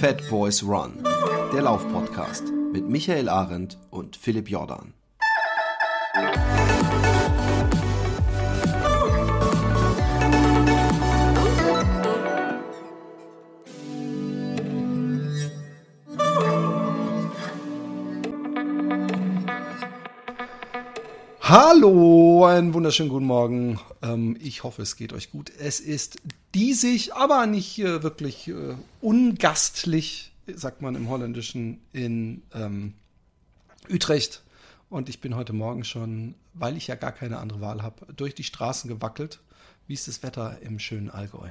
Fat Boys Run, der Laufpodcast mit Michael Arendt und Philipp Jordan. Hallo, einen wunderschönen guten Morgen. Ähm, ich hoffe, es geht euch gut. Es ist diesig, aber nicht äh, wirklich äh, ungastlich, sagt man im Holländischen, in ähm, Utrecht. Und ich bin heute Morgen schon, weil ich ja gar keine andere Wahl habe, durch die Straßen gewackelt. Wie ist das Wetter im schönen Allgäu?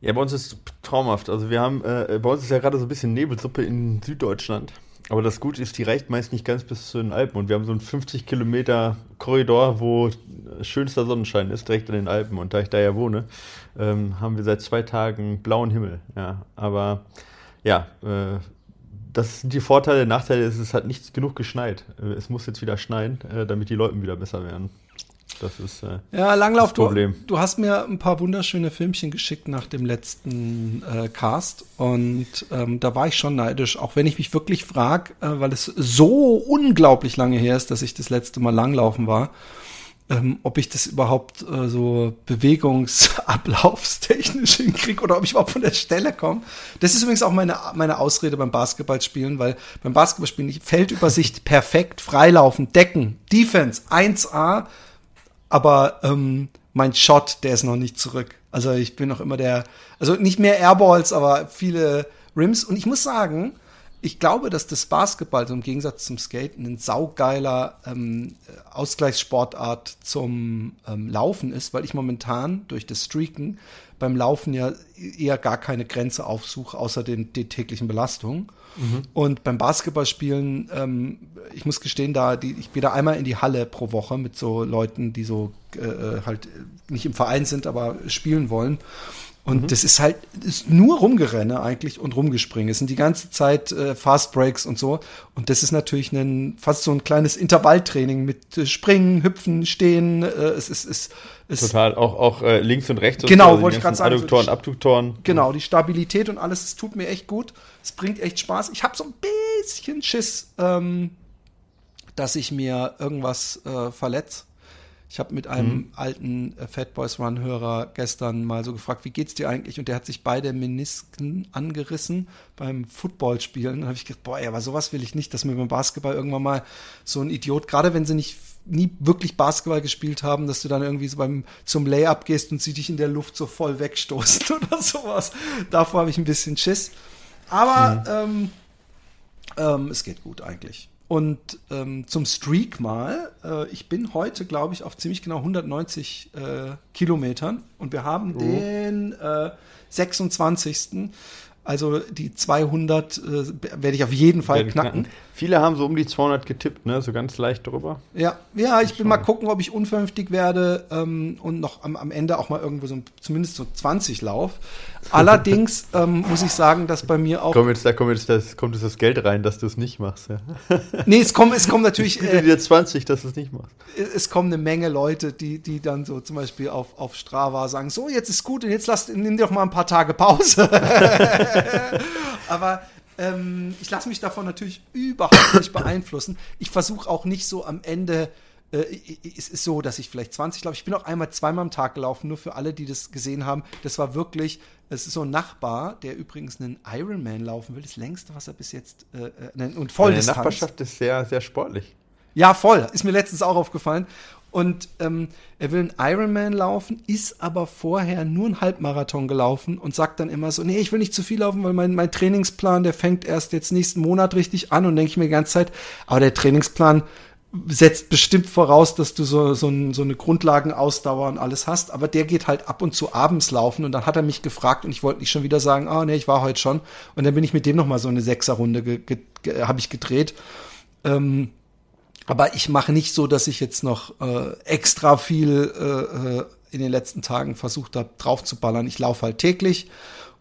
Ja, bei uns ist es traumhaft. Also wir haben, äh, bei uns ist ja gerade so ein bisschen Nebelsuppe in Süddeutschland. Aber das Gute ist, die reicht meist nicht ganz bis zu den Alpen. Und wir haben so einen 50 Kilometer Korridor, wo schönster Sonnenschein ist, direkt in den Alpen. Und da ich da ja wohne, ähm, haben wir seit zwei Tagen blauen Himmel. Ja, aber ja, äh, das sind die Vorteile. Nachteile ist, es hat nicht genug geschneit. Äh, es muss jetzt wieder schneien, äh, damit die Leuten wieder besser werden. Das ist äh, ja Langlauf. Du, du hast mir ein paar wunderschöne Filmchen geschickt nach dem letzten äh, Cast und ähm, da war ich schon neidisch, auch wenn ich mich wirklich frage, äh, weil es so unglaublich lange her ist, dass ich das letzte Mal Langlaufen war, ähm, ob ich das überhaupt äh, so bewegungsablaufstechnisch hinkriege oder ob ich überhaupt von der Stelle komme. Das ist übrigens auch meine meine Ausrede beim Basketballspielen, weil beim Basketballspielen Feldübersicht perfekt, freilaufen, decken, Defense 1A aber ähm, mein Shot, der ist noch nicht zurück. Also ich bin noch immer der, also nicht mehr Airballs, aber viele Rims. Und ich muss sagen, ich glaube, dass das Basketball so im Gegensatz zum Skaten ein saugeiler ähm, Ausgleichssportart zum ähm, Laufen ist, weil ich momentan durch das Streaken beim Laufen ja eher gar keine Grenze aufsuche, außer den, den täglichen Belastungen. Mhm. Und beim Basketballspielen, ähm, ich muss gestehen, da die, ich gehe da einmal in die Halle pro Woche mit so Leuten, die so äh, äh halt nicht im Verein sind, aber spielen wollen. Und mhm. das ist halt ist nur Rumgerenne eigentlich und Rumgespringen. Es sind die ganze Zeit äh, Fast Breaks und so. Und das ist natürlich ein, fast so ein kleines Intervalltraining mit äh, Springen, Hüpfen, Stehen. Äh, es ist, ist, ist total auch auch äh, links und rechts. Genau, und wollte ich gerade sagen. Adduktoren, so Abduktoren. Genau, die Stabilität und alles. Es tut mir echt gut. Es bringt echt Spaß. Ich habe so ein bisschen Schiss, ähm, dass ich mir irgendwas äh, verletze ich habe mit einem mhm. alten äh, Fat Boys Run Hörer gestern mal so gefragt, wie geht's dir eigentlich? Und der hat sich beide Menisken angerissen beim Footballspielen. Dann habe ich gedacht, boah, aber sowas will ich nicht, dass mir beim Basketball irgendwann mal so ein Idiot, gerade wenn sie nicht nie wirklich Basketball gespielt haben, dass du dann irgendwie so beim zum Layup gehst und sie dich in der Luft so voll wegstoßen oder sowas. Davor habe ich ein bisschen Schiss. Aber mhm. ähm, ähm, es geht gut eigentlich. Und ähm, zum Streak mal, äh, ich bin heute, glaube ich, auf ziemlich genau 190 äh, Kilometern und wir haben oh. den äh, 26. Also die 200 äh, werde ich auf jeden Fall knacken. knacken. Viele haben so um die 200 getippt, ne? So ganz leicht drüber. Ja, ja, ich will mal gucken, ob ich unvernünftig werde ähm, und noch am, am Ende auch mal irgendwo so zumindest so 20 lauf. Allerdings ähm, muss ich sagen, dass bei mir auch. Komm jetzt, da kommt jetzt das, kommt jetzt das Geld rein, dass du es nicht machst. Ja. nee, es kommt, es kommt natürlich. Ich äh, dir 20, dass du es nicht machst. Es kommen eine Menge Leute, die, die dann so zum Beispiel auf, auf Strava sagen: So, jetzt ist gut und jetzt lass, nimm dir doch mal ein paar Tage Pause. Aber ähm, ich lasse mich davon natürlich überhaupt nicht beeinflussen. Ich versuche auch nicht so am Ende äh, es ist so, dass ich vielleicht 20 glaube. Ich bin auch einmal zweimal am Tag gelaufen, nur für alle, die das gesehen haben. Das war wirklich, es ist so ein Nachbar, der übrigens einen Ironman laufen will. Das längste, was er bis jetzt, äh, äh und voll Die Nachbarschaft ist sehr, sehr sportlich. Ja, voll. Ist mir letztens auch aufgefallen. Und ähm, er will einen Ironman laufen, ist aber vorher nur einen Halbmarathon gelaufen und sagt dann immer so, nee, ich will nicht zu viel laufen, weil mein, mein Trainingsplan, der fängt erst jetzt nächsten Monat richtig an und denke ich mir die ganze Zeit, aber der Trainingsplan setzt bestimmt voraus, dass du so, so, ein, so eine Grundlagenausdauer und alles hast, aber der geht halt ab und zu abends laufen und dann hat er mich gefragt und ich wollte nicht schon wieder sagen, oh, nee, ich war heute schon und dann bin ich mit dem noch mal so eine Sechserrunde ge, ge, ge habe ich gedreht. Ähm, aber ich mache nicht so, dass ich jetzt noch äh, extra viel äh, äh in den letzten Tagen versucht habe, drauf zu ballern. Ich laufe halt täglich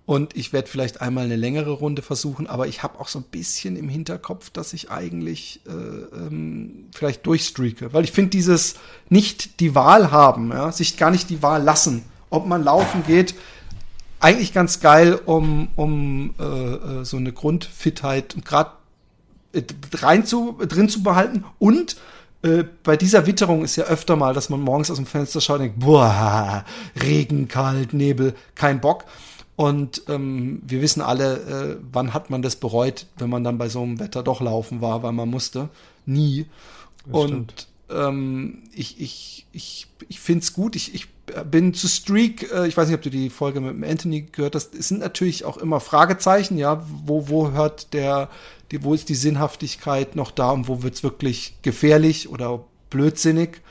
und ich werde vielleicht einmal eine längere Runde versuchen, aber ich habe auch so ein bisschen im Hinterkopf, dass ich eigentlich äh, ähm, vielleicht durchstreake. Weil ich finde dieses nicht die Wahl haben, ja, sich gar nicht die Wahl lassen, ob man laufen geht, eigentlich ganz geil, um, um äh, äh so eine Grundfitheit gerade äh, rein zu, drin zu behalten. Und äh, bei dieser Witterung ist ja öfter mal, dass man morgens aus dem Fenster schaut und denkt, boah, Regen, kalt, Nebel, kein Bock. Und ähm, wir wissen alle, äh, wann hat man das bereut, wenn man dann bei so einem Wetter doch laufen war, weil man musste. Nie. Das und ähm, ich, ich, ich, ich finde es gut. Ich, ich bin zu Streak, äh, ich weiß nicht, ob du die Folge mit Anthony gehört hast, es sind natürlich auch immer Fragezeichen, ja, wo, wo hört der, die, wo ist die Sinnhaftigkeit noch da und wo wird's wirklich gefährlich oder blödsinnig.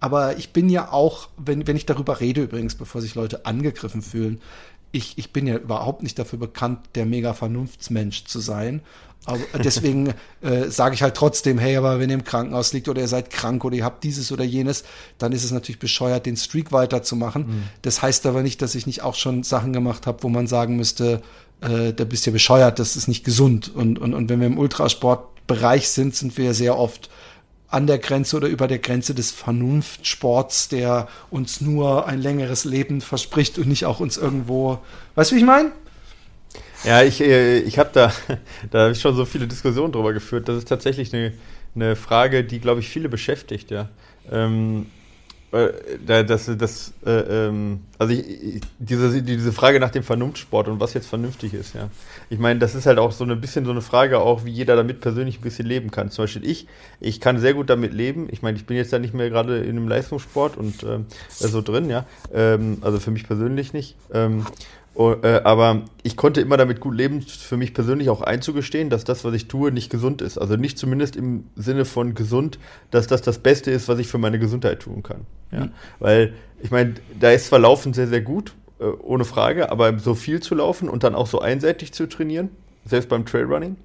Aber ich bin ja auch, wenn, wenn ich darüber rede übrigens, bevor sich Leute angegriffen fühlen, ich, ich bin ja überhaupt nicht dafür bekannt, der mega Vernunftsmensch zu sein. Aber deswegen äh, sage ich halt trotzdem, hey, aber wenn ihr im Krankenhaus liegt oder ihr seid krank oder ihr habt dieses oder jenes, dann ist es natürlich bescheuert, den Streak weiterzumachen. Mhm. Das heißt aber nicht, dass ich nicht auch schon Sachen gemacht habe, wo man sagen müsste, äh, da bist du ja bescheuert, das ist nicht gesund. Und, und, und wenn wir im Ultrasportbereich sind, sind wir sehr oft an der Grenze oder über der Grenze des Vernunftsports, der uns nur ein längeres Leben verspricht und nicht auch uns irgendwo, weißt du, wie ich meine? Ja, ich, äh, ich habe da, da habe ich schon so viele Diskussionen drüber geführt. Das ist tatsächlich eine, eine Frage, die, glaube ich, viele beschäftigt, ja. Ähm, äh, das, das, äh, ähm, also ich, diese, diese Frage nach dem Vernunftsport und was jetzt vernünftig ist, ja. Ich meine, das ist halt auch so ein bisschen so eine Frage, auch wie jeder damit persönlich ein bisschen leben kann. Zum Beispiel ich, ich kann sehr gut damit leben. Ich meine, ich bin jetzt ja nicht mehr gerade in einem Leistungssport und ähm, so drin, ja. Ähm, also für mich persönlich nicht. Ähm, Oh, äh, aber ich konnte immer damit gut leben, für mich persönlich auch einzugestehen, dass das, was ich tue, nicht gesund ist. Also nicht zumindest im Sinne von gesund, dass das das Beste ist, was ich für meine Gesundheit tun kann. Ja? Mhm. Weil ich meine, da ist zwar Laufen sehr, sehr gut, äh, ohne Frage, aber so viel zu laufen und dann auch so einseitig zu trainieren, selbst beim Trailrunning,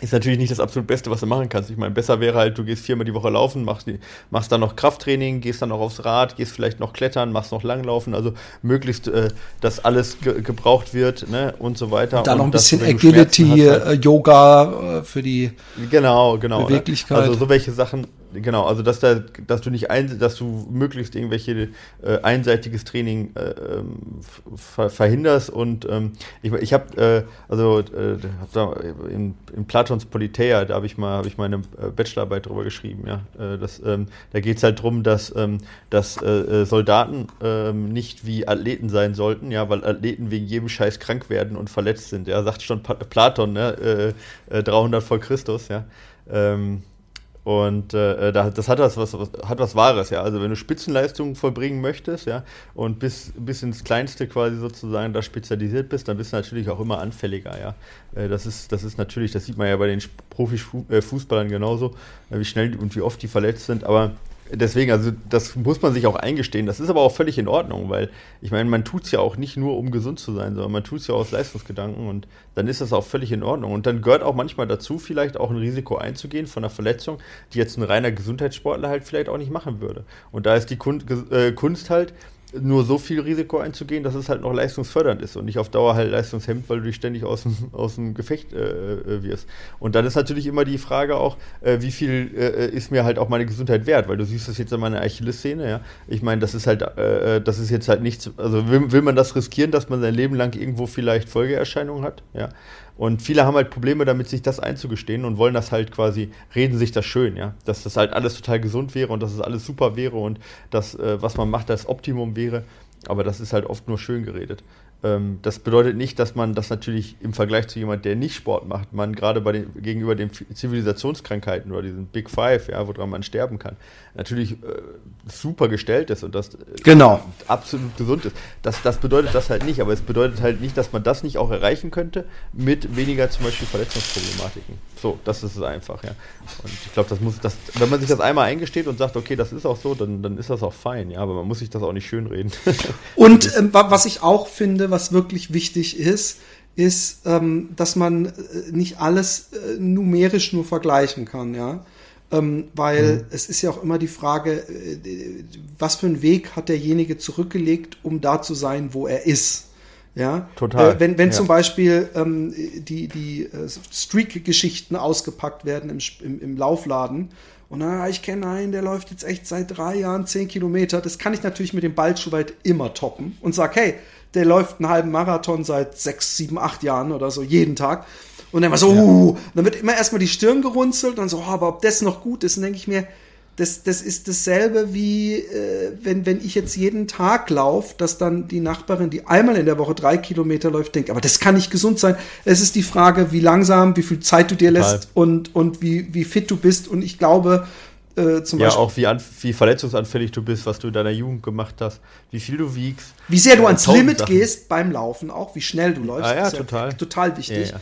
ist natürlich nicht das absolut Beste, was du machen kannst. Ich meine, besser wäre halt, du gehst viermal die Woche laufen, machst, machst dann noch Krafttraining, gehst dann noch aufs Rad, gehst vielleicht noch klettern, machst noch Langlaufen, also möglichst, äh, dass alles ge gebraucht wird ne, und so weiter. Und dann noch ein bisschen Agility, halt. Äh, Yoga äh, für die genau, genau, ne? Beweglichkeit. Also so welche Sachen, genau, also dass da, dass du nicht ein, dass du möglichst irgendwelche äh, einseitiges Training äh, ähm, ver verhinderst und ähm, ich, ich habe äh, also äh, hab da in, in Platons Politeia, da habe ich mal habe ich meine äh, Bachelorarbeit drüber geschrieben, ja, äh, das, ähm, da geht es halt darum, dass ähm, dass Soldaten ähm, nicht wie Athleten sein sollten, ja, weil Athleten wegen jedem Scheiß krank werden und verletzt sind, ja, sagt schon Platon, ne, äh, 300 vor Christus, ja. Ähm, und äh, das hat was, was, hat was Wahres, ja. Also wenn du Spitzenleistungen vollbringen möchtest, ja, und bis, bis ins Kleinste quasi sozusagen da spezialisiert bist, dann bist du natürlich auch immer anfälliger, ja. Äh, das ist, das ist natürlich, das sieht man ja bei den Profifußballern genauso, äh, wie schnell und wie oft die verletzt sind, aber Deswegen, also das muss man sich auch eingestehen. Das ist aber auch völlig in Ordnung, weil ich meine, man tut es ja auch nicht nur, um gesund zu sein, sondern man tut es ja aus Leistungsgedanken und dann ist das auch völlig in Ordnung. Und dann gehört auch manchmal dazu, vielleicht auch ein Risiko einzugehen von einer Verletzung, die jetzt ein reiner Gesundheitssportler halt vielleicht auch nicht machen würde. Und da ist die äh, Kunst halt, nur so viel Risiko einzugehen, dass es halt noch leistungsfördernd ist und nicht auf Dauer halt leistungshemmend, weil du dich ständig aus dem, aus dem Gefecht äh, äh, wirst. Und dann ist natürlich immer die Frage auch, äh, wie viel äh, ist mir halt auch meine Gesundheit wert, weil du siehst das jetzt in meiner Achilles-Szene, ja. Ich meine, das ist halt, äh, äh, das ist jetzt halt nichts, also will, will man das riskieren, dass man sein Leben lang irgendwo vielleicht Folgeerscheinungen hat, ja. Und viele haben halt Probleme damit, sich das einzugestehen und wollen das halt quasi, reden sich das schön, ja. Dass das halt alles total gesund wäre und dass es alles super wäre und das, äh, was man macht, das Optimum wäre. Aber das ist halt oft nur schön geredet. Ähm, das bedeutet nicht, dass man das natürlich im Vergleich zu jemand, der nicht Sport macht, man gerade bei den, gegenüber den Zivilisationskrankheiten oder diesen Big Five, ja, woran man sterben kann, natürlich äh, super gestellt ist und das äh, genau. absolut gesund ist. Das, das bedeutet das halt nicht, aber es bedeutet halt nicht, dass man das nicht auch erreichen könnte mit weniger zum Beispiel Verletzungsproblematiken. So, das ist es einfach, ja. Und ich glaube, das muss, das, wenn man sich das einmal eingesteht und sagt, okay, das ist auch so, dann, dann ist das auch fein, ja, aber man muss sich das auch nicht schönreden. und ähm, was ich auch finde, was wirklich wichtig ist, ist, ähm, dass man äh, nicht alles äh, numerisch nur vergleichen kann, ja. Ähm, weil mhm. es ist ja auch immer die Frage, äh, was für einen Weg hat derjenige zurückgelegt, um da zu sein, wo er ist. Ja, total. Äh, wenn wenn ja. zum Beispiel ähm, die, die äh, Streak-Geschichten ausgepackt werden im, im, im Laufladen und na, ich kenne einen, der läuft jetzt echt seit drei Jahren zehn Kilometer, das kann ich natürlich mit dem Ballschuh weit immer toppen und sag, hey, der läuft einen halben Marathon seit sechs, sieben, acht Jahren oder so, jeden Tag. Und dann immer so, ja. uh, dann wird immer erstmal die Stirn gerunzelt und so, oh, aber ob das noch gut ist, dann denke ich mir, das, das ist dasselbe wie, äh, wenn, wenn ich jetzt jeden Tag laufe, dass dann die Nachbarin, die einmal in der Woche drei Kilometer läuft, denkt, aber das kann nicht gesund sein. Es ist die Frage, wie langsam, wie viel Zeit du dir lässt und, und wie, wie fit du bist. Und ich glaube, äh, zum ja, Beispiel. auch wie, an, wie verletzungsanfällig du bist, was du in deiner Jugend gemacht hast, wie viel du wiegst. Wie sehr du äh, ans Limit Sachen. gehst beim Laufen auch, wie schnell du läufst. Ah, ja, total. Ja total wichtig. Ja,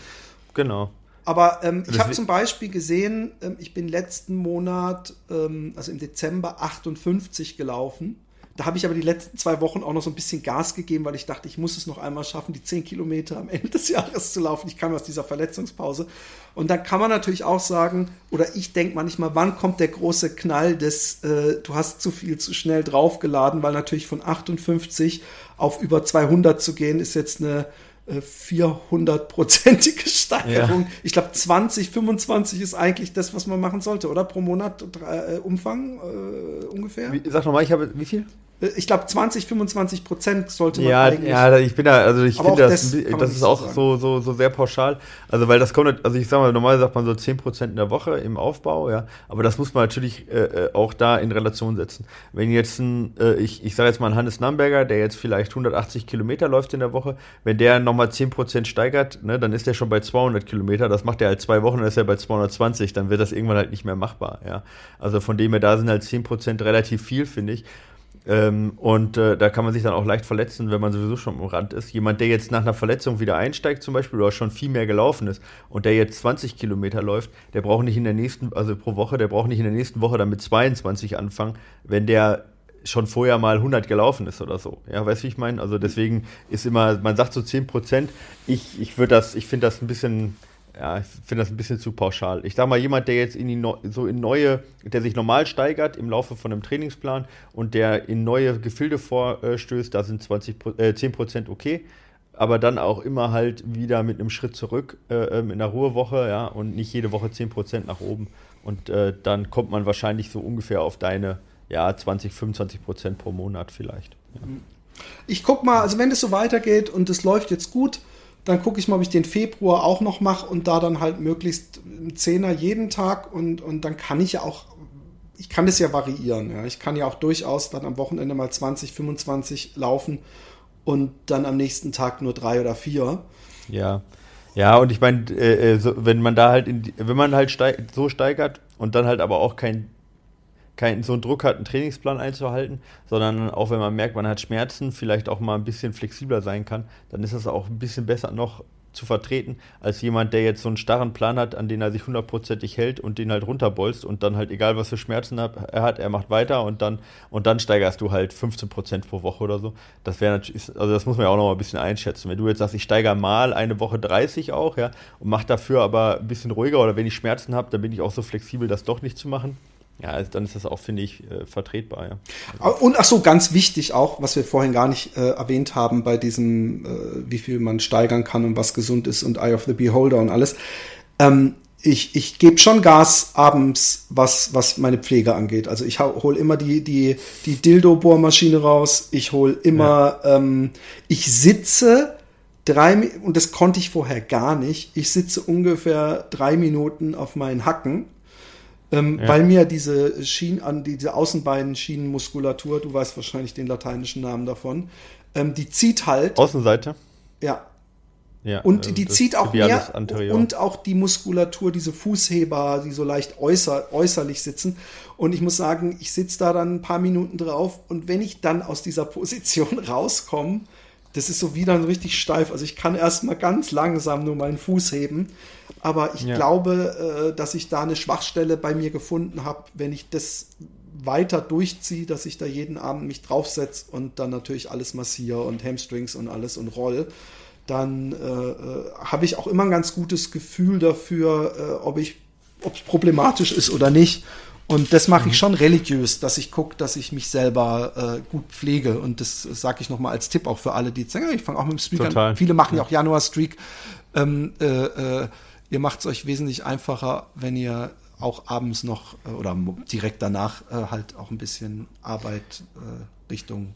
genau. Aber ähm, ich habe zum Beispiel gesehen, ähm, ich bin letzten Monat, ähm, also im Dezember 58 gelaufen. Da habe ich aber die letzten zwei Wochen auch noch so ein bisschen Gas gegeben, weil ich dachte, ich muss es noch einmal schaffen, die 10 Kilometer am Ende des Jahres zu laufen. Ich kam aus dieser Verletzungspause. Und dann kann man natürlich auch sagen, oder ich denke manchmal, wann kommt der große Knall des, äh, du hast zu viel zu schnell draufgeladen, weil natürlich von 58 auf über 200 zu gehen, ist jetzt eine 400-prozentige Steigerung. Ja. Ich glaube, 20, 25 ist eigentlich das, was man machen sollte, oder? Pro Monat äh, Umfang äh, ungefähr? Wie, sag nochmal, ich habe wie viel? Äh, ich glaube, 20, 25 Prozent sollte man ja, eigentlich. Ja, ich bin da, also ich finde das, das, das ist auch so, so, so sehr pauschal. Also, weil das kommt, also ich sag mal, normal sagt man so 10 Prozent in der Woche im Aufbau, ja. Aber das muss man natürlich äh, äh auch da in Relation setzen. Wenn jetzt ein, äh, ich, ich sage jetzt mal ein Hannes Namberger, der jetzt vielleicht 180 Kilometer läuft in der Woche, wenn der nochmal 10 Prozent steigert, ne, dann ist der schon bei 200 Kilometer. Das macht er halt zwei Wochen, dann ist er bei 220. Dann wird das irgendwann halt nicht mehr machbar, ja. Also von dem her, da sind halt 10 Prozent relativ viel, finde ich. Ähm, und äh, da kann man sich dann auch leicht verletzen, wenn man sowieso schon am Rand ist. Jemand, der jetzt nach einer Verletzung wieder einsteigt, zum Beispiel, oder schon viel mehr gelaufen ist und der jetzt 20 Kilometer läuft, der braucht nicht in der nächsten, also pro Woche, der braucht nicht in der nächsten Woche dann mit 22 anfangen, wenn der schon vorher mal 100 gelaufen ist oder so. Ja, weißt du, wie ich meine? Also deswegen ist immer, man sagt so 10 Prozent. Ich, ich würde das, ich finde das ein bisschen, ja, ich finde das ein bisschen zu pauschal. Ich sage mal, jemand, der jetzt in die no so in neue, der sich normal steigert im Laufe von einem Trainingsplan und der in neue Gefilde vorstößt, da sind 20, äh, 10% okay. Aber dann auch immer halt wieder mit einem Schritt zurück äh, ähm, in der Ruhewoche, ja, und nicht jede Woche 10% nach oben. Und äh, dann kommt man wahrscheinlich so ungefähr auf deine, ja, 20, 25% pro Monat vielleicht. Ja. Ich guck mal, also wenn es so weitergeht und es läuft jetzt gut, dann gucke ich mal, ob ich den Februar auch noch mache und da dann halt möglichst einen Zehner jeden Tag und, und dann kann ich ja auch, ich kann das ja variieren. Ja. Ich kann ja auch durchaus dann am Wochenende mal 20, 25 laufen und dann am nächsten Tag nur drei oder vier. Ja. Ja, und ich meine, äh, äh so, wenn man da halt, in, wenn man halt steig, so steigert und dann halt aber auch kein keinen so einen Druck hat, einen Trainingsplan einzuhalten, sondern auch wenn man merkt, man hat Schmerzen, vielleicht auch mal ein bisschen flexibler sein kann, dann ist das auch ein bisschen besser noch zu vertreten, als jemand, der jetzt so einen starren Plan hat, an den er sich hundertprozentig hält und den halt runterbolzt und dann halt egal, was für Schmerzen er hat, er macht weiter und dann, und dann steigerst du halt 15 Prozent pro Woche oder so. Das wäre natürlich, also das muss man ja auch noch mal ein bisschen einschätzen. Wenn du jetzt sagst, ich steigere mal eine Woche 30 auch, ja, und mach dafür aber ein bisschen ruhiger oder wenn ich Schmerzen habe, dann bin ich auch so flexibel, das doch nicht zu machen ja, also dann ist das auch, finde ich, äh, vertretbar, ja. Und ach so, ganz wichtig auch, was wir vorhin gar nicht äh, erwähnt haben bei diesem, äh, wie viel man steigern kann und was gesund ist und Eye of the Beholder und alles. Ähm, ich, ich gebe schon Gas abends, was, was meine Pflege angeht. Also ich hole immer die, die, die Dildo-Bohrmaschine raus. Ich hole immer, ja. ähm, ich sitze drei, und das konnte ich vorher gar nicht. Ich sitze ungefähr drei Minuten auf meinen Hacken ähm, ja. Weil mir diese Schienen an diese Außenbeinschienenmuskulatur, du weißt wahrscheinlich den lateinischen Namen davon, ähm, die zieht halt. Außenseite? Ja. Ja, und äh, die zieht auch mehr und auch die Muskulatur, diese Fußheber, die so leicht äußer, äußerlich sitzen. Und ich muss sagen, ich sitze da dann ein paar Minuten drauf und wenn ich dann aus dieser Position rauskomme, das ist so wieder richtig steif. Also ich kann erstmal ganz langsam nur meinen Fuß heben. Aber ich ja. glaube, äh, dass ich da eine Schwachstelle bei mir gefunden habe, wenn ich das weiter durchziehe, dass ich da jeden Abend mich draufsetze und dann natürlich alles massiere und Hamstrings und alles und roll, dann äh, äh, habe ich auch immer ein ganz gutes Gefühl dafür, äh, ob ich ob es problematisch ist oder nicht. Und das mache ich mhm. schon religiös, dass ich gucke, dass ich mich selber äh, gut pflege. Und das sage ich nochmal als Tipp auch für alle, die sagen, ich fange auch mit dem Streak Total. an. Viele machen ja auch Januar-Streak. Ähm, äh, äh, ihr macht es euch wesentlich einfacher, wenn ihr auch abends noch äh, oder direkt danach äh, halt auch ein bisschen Arbeit äh, Richtung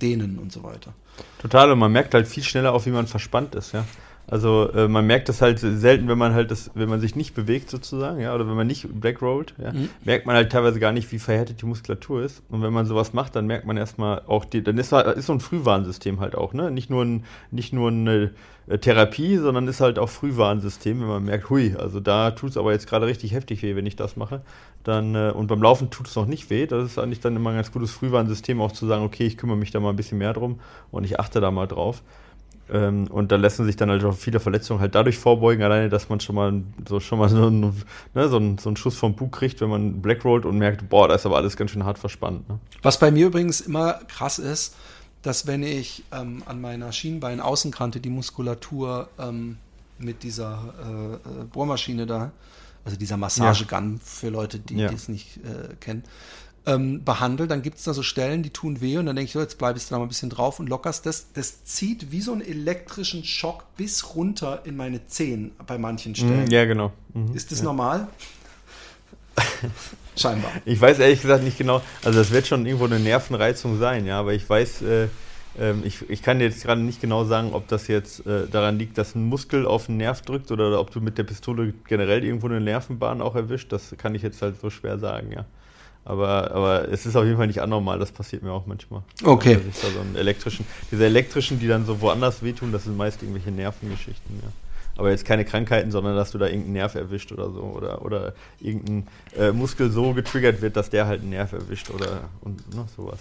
dehnen und so weiter. Total, und man merkt halt viel schneller auch, wie man verspannt ist, ja. Also äh, man merkt das halt selten, wenn man halt das, wenn man sich nicht bewegt sozusagen, ja, oder wenn man nicht blackrollt, ja, mhm. merkt man halt teilweise gar nicht, wie verhärtet die Muskulatur ist. Und wenn man sowas macht, dann merkt man erstmal auch die, dann ist, ist so ein Frühwarnsystem halt auch, ne? Nicht nur ein, nicht nur eine äh, Therapie, sondern ist halt auch Frühwarnsystem, wenn man merkt, hui, also da tut es aber jetzt gerade richtig heftig weh, wenn ich das mache. Dann, äh, und beim Laufen tut es noch nicht weh. Das ist eigentlich dann immer ein ganz gutes Frühwarnsystem, auch zu sagen, okay, ich kümmere mich da mal ein bisschen mehr drum und ich achte da mal drauf. Ähm, und da lassen sich dann halt auch viele Verletzungen halt dadurch vorbeugen, alleine, dass man schon mal so schon mal so, ein, ne, so, einen, so einen Schuss vom Bug kriegt, wenn man Blackrollt und merkt, boah, da ist aber alles ganz schön hart verspannt. Ne? Was bei mir übrigens immer krass ist, dass wenn ich ähm, an meiner Schienbeinaußenkante die Muskulatur ähm, mit dieser äh, äh Bohrmaschine da, also dieser Massagegun ja. für Leute, die ja. es nicht äh, kennen, ähm, behandle, dann gibt es da so Stellen, die tun weh und dann denke ich, so, jetzt bleibst du da mal ein bisschen drauf und lockerst das. Das zieht wie so einen elektrischen Schock bis runter in meine Zehen bei manchen mhm, Stellen. Ja, genau. Mhm, Ist das ja. normal? Scheinbar. Ich weiß ehrlich gesagt nicht genau, also das wird schon irgendwo eine Nervenreizung sein, ja, aber ich weiß, äh, ähm, ich, ich kann jetzt gerade nicht genau sagen, ob das jetzt äh, daran liegt, dass ein Muskel auf den Nerv drückt oder ob du mit der Pistole generell irgendwo eine Nervenbahn auch erwischt. Das kann ich jetzt halt so schwer sagen, ja. Aber, aber es ist auf jeden Fall nicht anormal, das passiert mir auch manchmal. Okay. Also so elektrischen, diese elektrischen, die dann so woanders wehtun, das sind meist irgendwelche Nervengeschichten, ja. Aber jetzt keine Krankheiten, sondern dass du da irgendeinen Nerv erwischt oder so. Oder, oder irgendein äh, Muskel so getriggert wird, dass der halt einen Nerv erwischt oder und ne, sowas.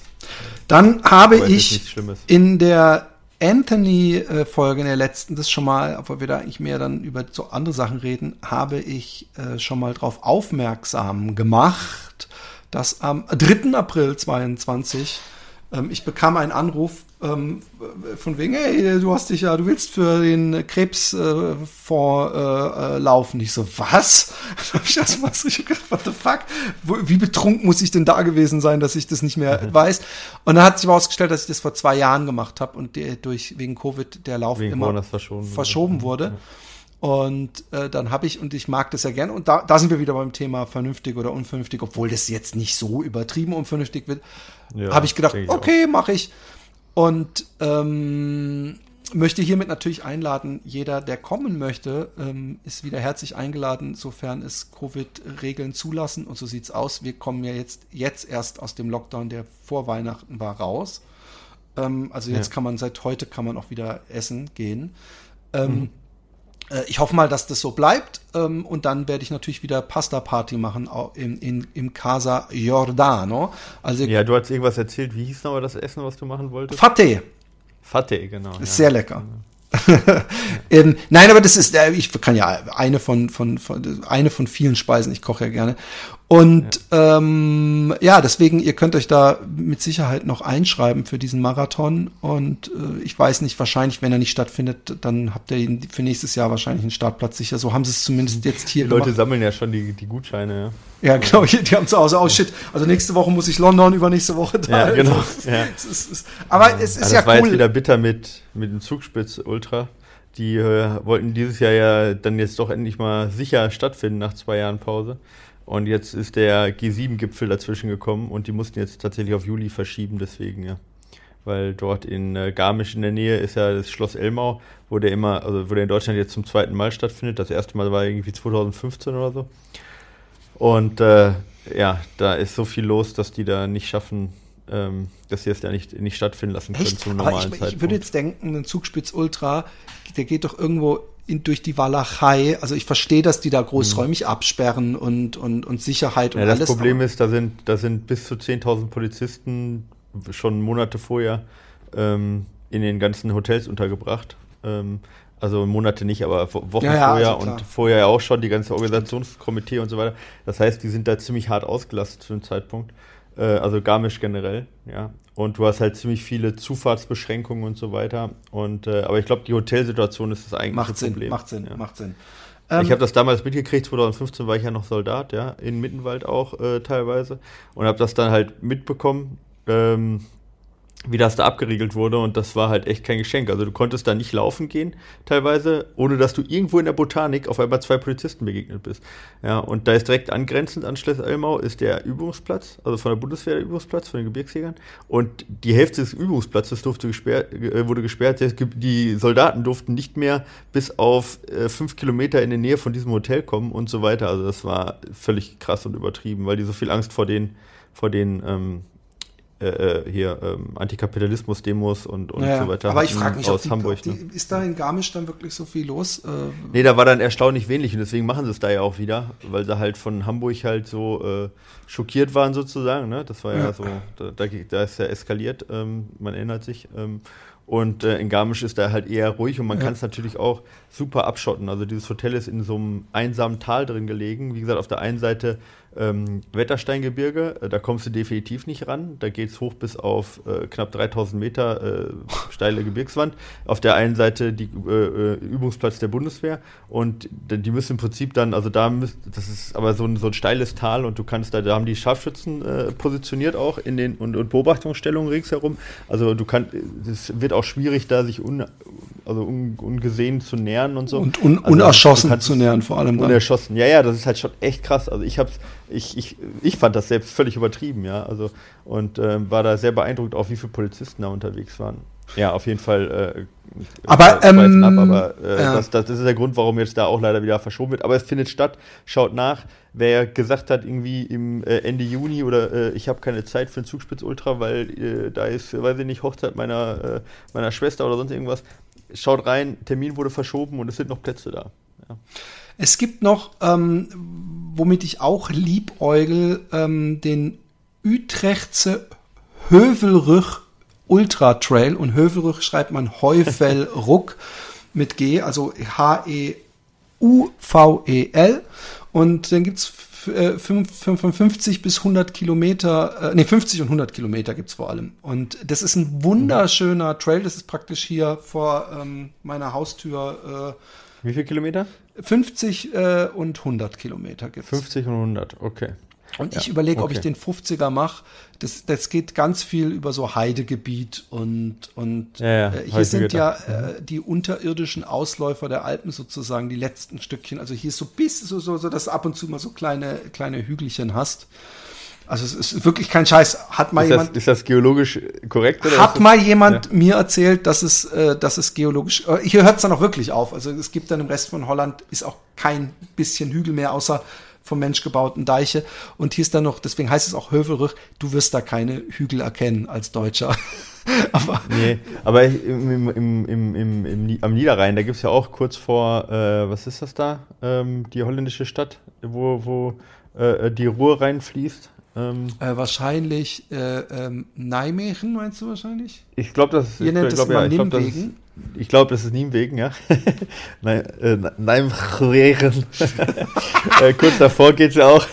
Dann habe ich in der Anthony-Folge, in der letzten, das schon mal, obwohl wir da eigentlich mehr dann über so andere Sachen reden, habe ich äh, schon mal drauf aufmerksam gemacht, dass am 3. April 22 ähm, ich bekam einen Anruf ähm, von wegen, hey, du hast dich ja, du willst für den Krebsfonds äh, äh, äh, laufen. Ich so, was? Da habe ich erstmal so gedacht, what the fuck? Wo, wie betrunken muss ich denn da gewesen sein, dass ich das nicht mehr mhm. weiß? Und dann hat sich herausgestellt, dass ich das vor zwei Jahren gemacht habe und der, durch wegen Covid der Lauf wegen immer verschoben, verschoben wurde. wurde. Und äh, dann habe ich, und ich mag das ja gerne, und da, da sind wir wieder beim Thema vernünftig oder unvernünftig, obwohl das jetzt nicht so übertrieben unvernünftig wird, ja, habe ich gedacht, ich okay, mache ich. Und ähm, möchte hiermit natürlich einladen, jeder, der kommen möchte, ähm, ist wieder herzlich eingeladen, sofern es Covid-Regeln zulassen. Und so sieht's aus. Wir kommen ja jetzt, jetzt erst aus dem Lockdown, der vor Weihnachten war, raus. Ähm, also jetzt ja. kann man, seit heute kann man auch wieder essen gehen. Ähm, mhm. Äh, ich hoffe mal, dass das so bleibt. Ähm, und dann werde ich natürlich wieder Pasta-Party machen in, in, im Casa Giordano. Also, ja, du hast irgendwas erzählt. Wie hieß nochmal das Essen, was du machen wolltest? Fatte. Fatte, genau. Ist ja. sehr lecker. ähm, nein, aber das ist, äh, ich kann ja eine von, von, von, eine von vielen Speisen, ich koche ja gerne. Und ja. Ähm, ja, deswegen, ihr könnt euch da mit Sicherheit noch einschreiben für diesen Marathon. Und äh, ich weiß nicht, wahrscheinlich, wenn er nicht stattfindet, dann habt ihr für nächstes Jahr wahrscheinlich einen Startplatz sicher. So haben sie es zumindest jetzt hier die Leute gemacht. sammeln ja schon die, die Gutscheine, ja. Ja, genau, die, haben zu Hause, oh shit, also nächste Woche muss ich London, übernächste Woche da. Ja, genau. Also, ja. Es ist, es, aber ja. es ist ja, das war jetzt wieder bitter mit, mit dem Zugspitz Ultra. Die äh, wollten dieses Jahr ja dann jetzt doch endlich mal sicher stattfinden nach zwei Jahren Pause. Und jetzt ist der G7-Gipfel dazwischen gekommen und die mussten jetzt tatsächlich auf Juli verschieben, deswegen, ja. Weil dort in äh, Garmisch in der Nähe ist ja das Schloss Elmau, wo der immer, also wo der in Deutschland jetzt zum zweiten Mal stattfindet. Das erste Mal war irgendwie 2015 oder so. Und äh, ja, da ist so viel los, dass die da nicht schaffen, ähm, dass sie es ja nicht, nicht stattfinden lassen können Echt? zum normalen ich, Zeitpunkt. Ich würde jetzt denken, ein Zugspitz Ultra, der geht doch irgendwo in, durch die Walachei. Also ich verstehe, dass die da großräumig mhm. absperren und, und, und Sicherheit und ja, das alles. Das Problem ist, da sind, da sind bis zu 10.000 Polizisten schon Monate vorher ähm, in den ganzen Hotels untergebracht. Ähm, also Monate nicht, aber Wochen ja, ja, vorher also und vorher ja auch schon die ganze Organisationskomitee und so weiter. Das heißt, die sind da ziemlich hart ausgelastet zu dem Zeitpunkt. Äh, also Garmisch generell, ja. Und du hast halt ziemlich viele Zufahrtsbeschränkungen und so weiter. Und, äh, aber ich glaube, die Hotelsituation ist das eigentliche macht Sinn, Problem. Macht Sinn, ja. macht Sinn. Ähm, ich habe das damals mitgekriegt, 2015 war ich ja noch Soldat, ja, in Mittenwald auch äh, teilweise. Und habe das dann halt mitbekommen. Ähm, wie das da abgeriegelt wurde und das war halt echt kein Geschenk. Also du konntest da nicht laufen gehen, teilweise, ohne dass du irgendwo in der Botanik auf einmal zwei Polizisten begegnet bist. Ja, und da ist direkt angrenzend an Schloss Elmau ist der Übungsplatz, also von der Bundeswehr der Übungsplatz, von den Gebirgsjägern. Und die Hälfte des Übungsplatzes durfte gesperrt, äh, wurde gesperrt. Die Soldaten durften nicht mehr bis auf äh, fünf Kilometer in die Nähe von diesem Hotel kommen und so weiter. Also das war völlig krass und übertrieben, weil die so viel Angst vor den, vor den ähm, äh, äh, hier ähm, Antikapitalismus-Demos und, und naja, so weiter. Aber ich frage mich, aus die, Hamburg. Die, ne? Ist da in Garmisch dann wirklich so viel los? Äh, nee, da war dann erstaunlich wenig und deswegen machen sie es da ja auch wieder, weil sie halt von Hamburg halt so äh, schockiert waren sozusagen. Ne? Das war ja, ja so, da, da, da, ist ja eskaliert, ähm, man erinnert sich. Ähm, und äh, in Garmisch ist da halt eher ruhig und man ja. kann es natürlich auch super abschotten. Also dieses Hotel ist in so einem einsamen Tal drin gelegen. Wie gesagt, auf der einen Seite ähm, Wettersteingebirge, äh, da kommst du definitiv nicht ran. Da geht es hoch bis auf äh, knapp 3000 Meter äh, steile Gebirgswand. Auf der einen Seite die äh, äh, Übungsplatz der Bundeswehr und die müssen im Prinzip dann, also da müsst, das ist aber so ein, so ein steiles Tal und du kannst da, da haben die Scharfschützen äh, positioniert auch in den und, und Beobachtungsstellungen ringsherum. Also du kannst, es wird auch schwierig, da sich un, also un, ungesehen zu nähern und so. Und un, also, unerschossen zu nähern vor allem. Dann. Unerschossen, ja, ja, das ist halt schon echt krass. Also ich hab's, ich, ich, ich fand das selbst völlig übertrieben, ja. Also und äh, war da sehr beeindruckt, auch wie viele Polizisten da unterwegs waren. Ja, auf jeden Fall. Äh, aber, ähm, ab, aber äh, ja. das, das, ist der Grund, warum jetzt da auch leider wieder verschoben wird. Aber es findet statt. Schaut nach. Wer gesagt hat, irgendwie im äh, Ende Juni oder äh, ich habe keine Zeit für ein Zugspitz Ultra, weil äh, da ist, weiß ich nicht, Hochzeit meiner, äh, meiner Schwester oder sonst irgendwas. Schaut rein, Termin wurde verschoben und es sind noch Plätze da. Ja. Es gibt noch, ähm, womit ich auch liebäugel, ähm, den Utrechtse Hövelrüch Ultra Trail und Hövelrüch schreibt man Heuvelruck mit G, also H-E-U-V-E-L. Und dann gibt's äh, 55 bis 100 Kilometer, äh, nee, 50 und 100 Kilometer gibt's vor allem. Und das ist ein wunderschöner Trail. Das ist praktisch hier vor ähm, meiner Haustür. Äh, Wie viele Kilometer? 50 äh, und 100 Kilometer gibt's. 50 und 100, okay. Und ja, ich überlege, okay. ob ich den 50er mache. Das, das geht ganz viel über so Heidegebiet und, und ja, ja, äh, hier sind ja äh, die unterirdischen Ausläufer der Alpen sozusagen, die letzten Stückchen. Also hier ist so bis, so, so, so dass du ab und zu mal so kleine, kleine Hügelchen hast. Also es ist wirklich kein Scheiß. Hat mal ist jemand. Das, ist das geologisch korrekt? Oder hat mal jemand ja. mir erzählt, dass es, äh, dass es geologisch. Äh, hier hört es dann auch wirklich auf. Also es gibt dann im Rest von Holland ist auch kein bisschen Hügel mehr, außer vom Mensch gebauten Deiche. Und hier ist dann noch, deswegen heißt es auch Hövelrüch, du wirst da keine Hügel erkennen als Deutscher. aber nee, aber im, im, im, im, im, am Niederrhein, da gibt es ja auch kurz vor, äh, was ist das da? Ähm, die holländische Stadt, wo, wo äh, die Ruhr reinfließt. Ähm, äh, wahrscheinlich äh, ähm, Nijmegen, meinst du wahrscheinlich? Ich glaube, das ist. Ihr nennt es immer ja, Nimwegen. Ich glaube, das ist Niemwegen, ja. Nein, äh, Nijmegen. äh, kurz davor geht's ja auch.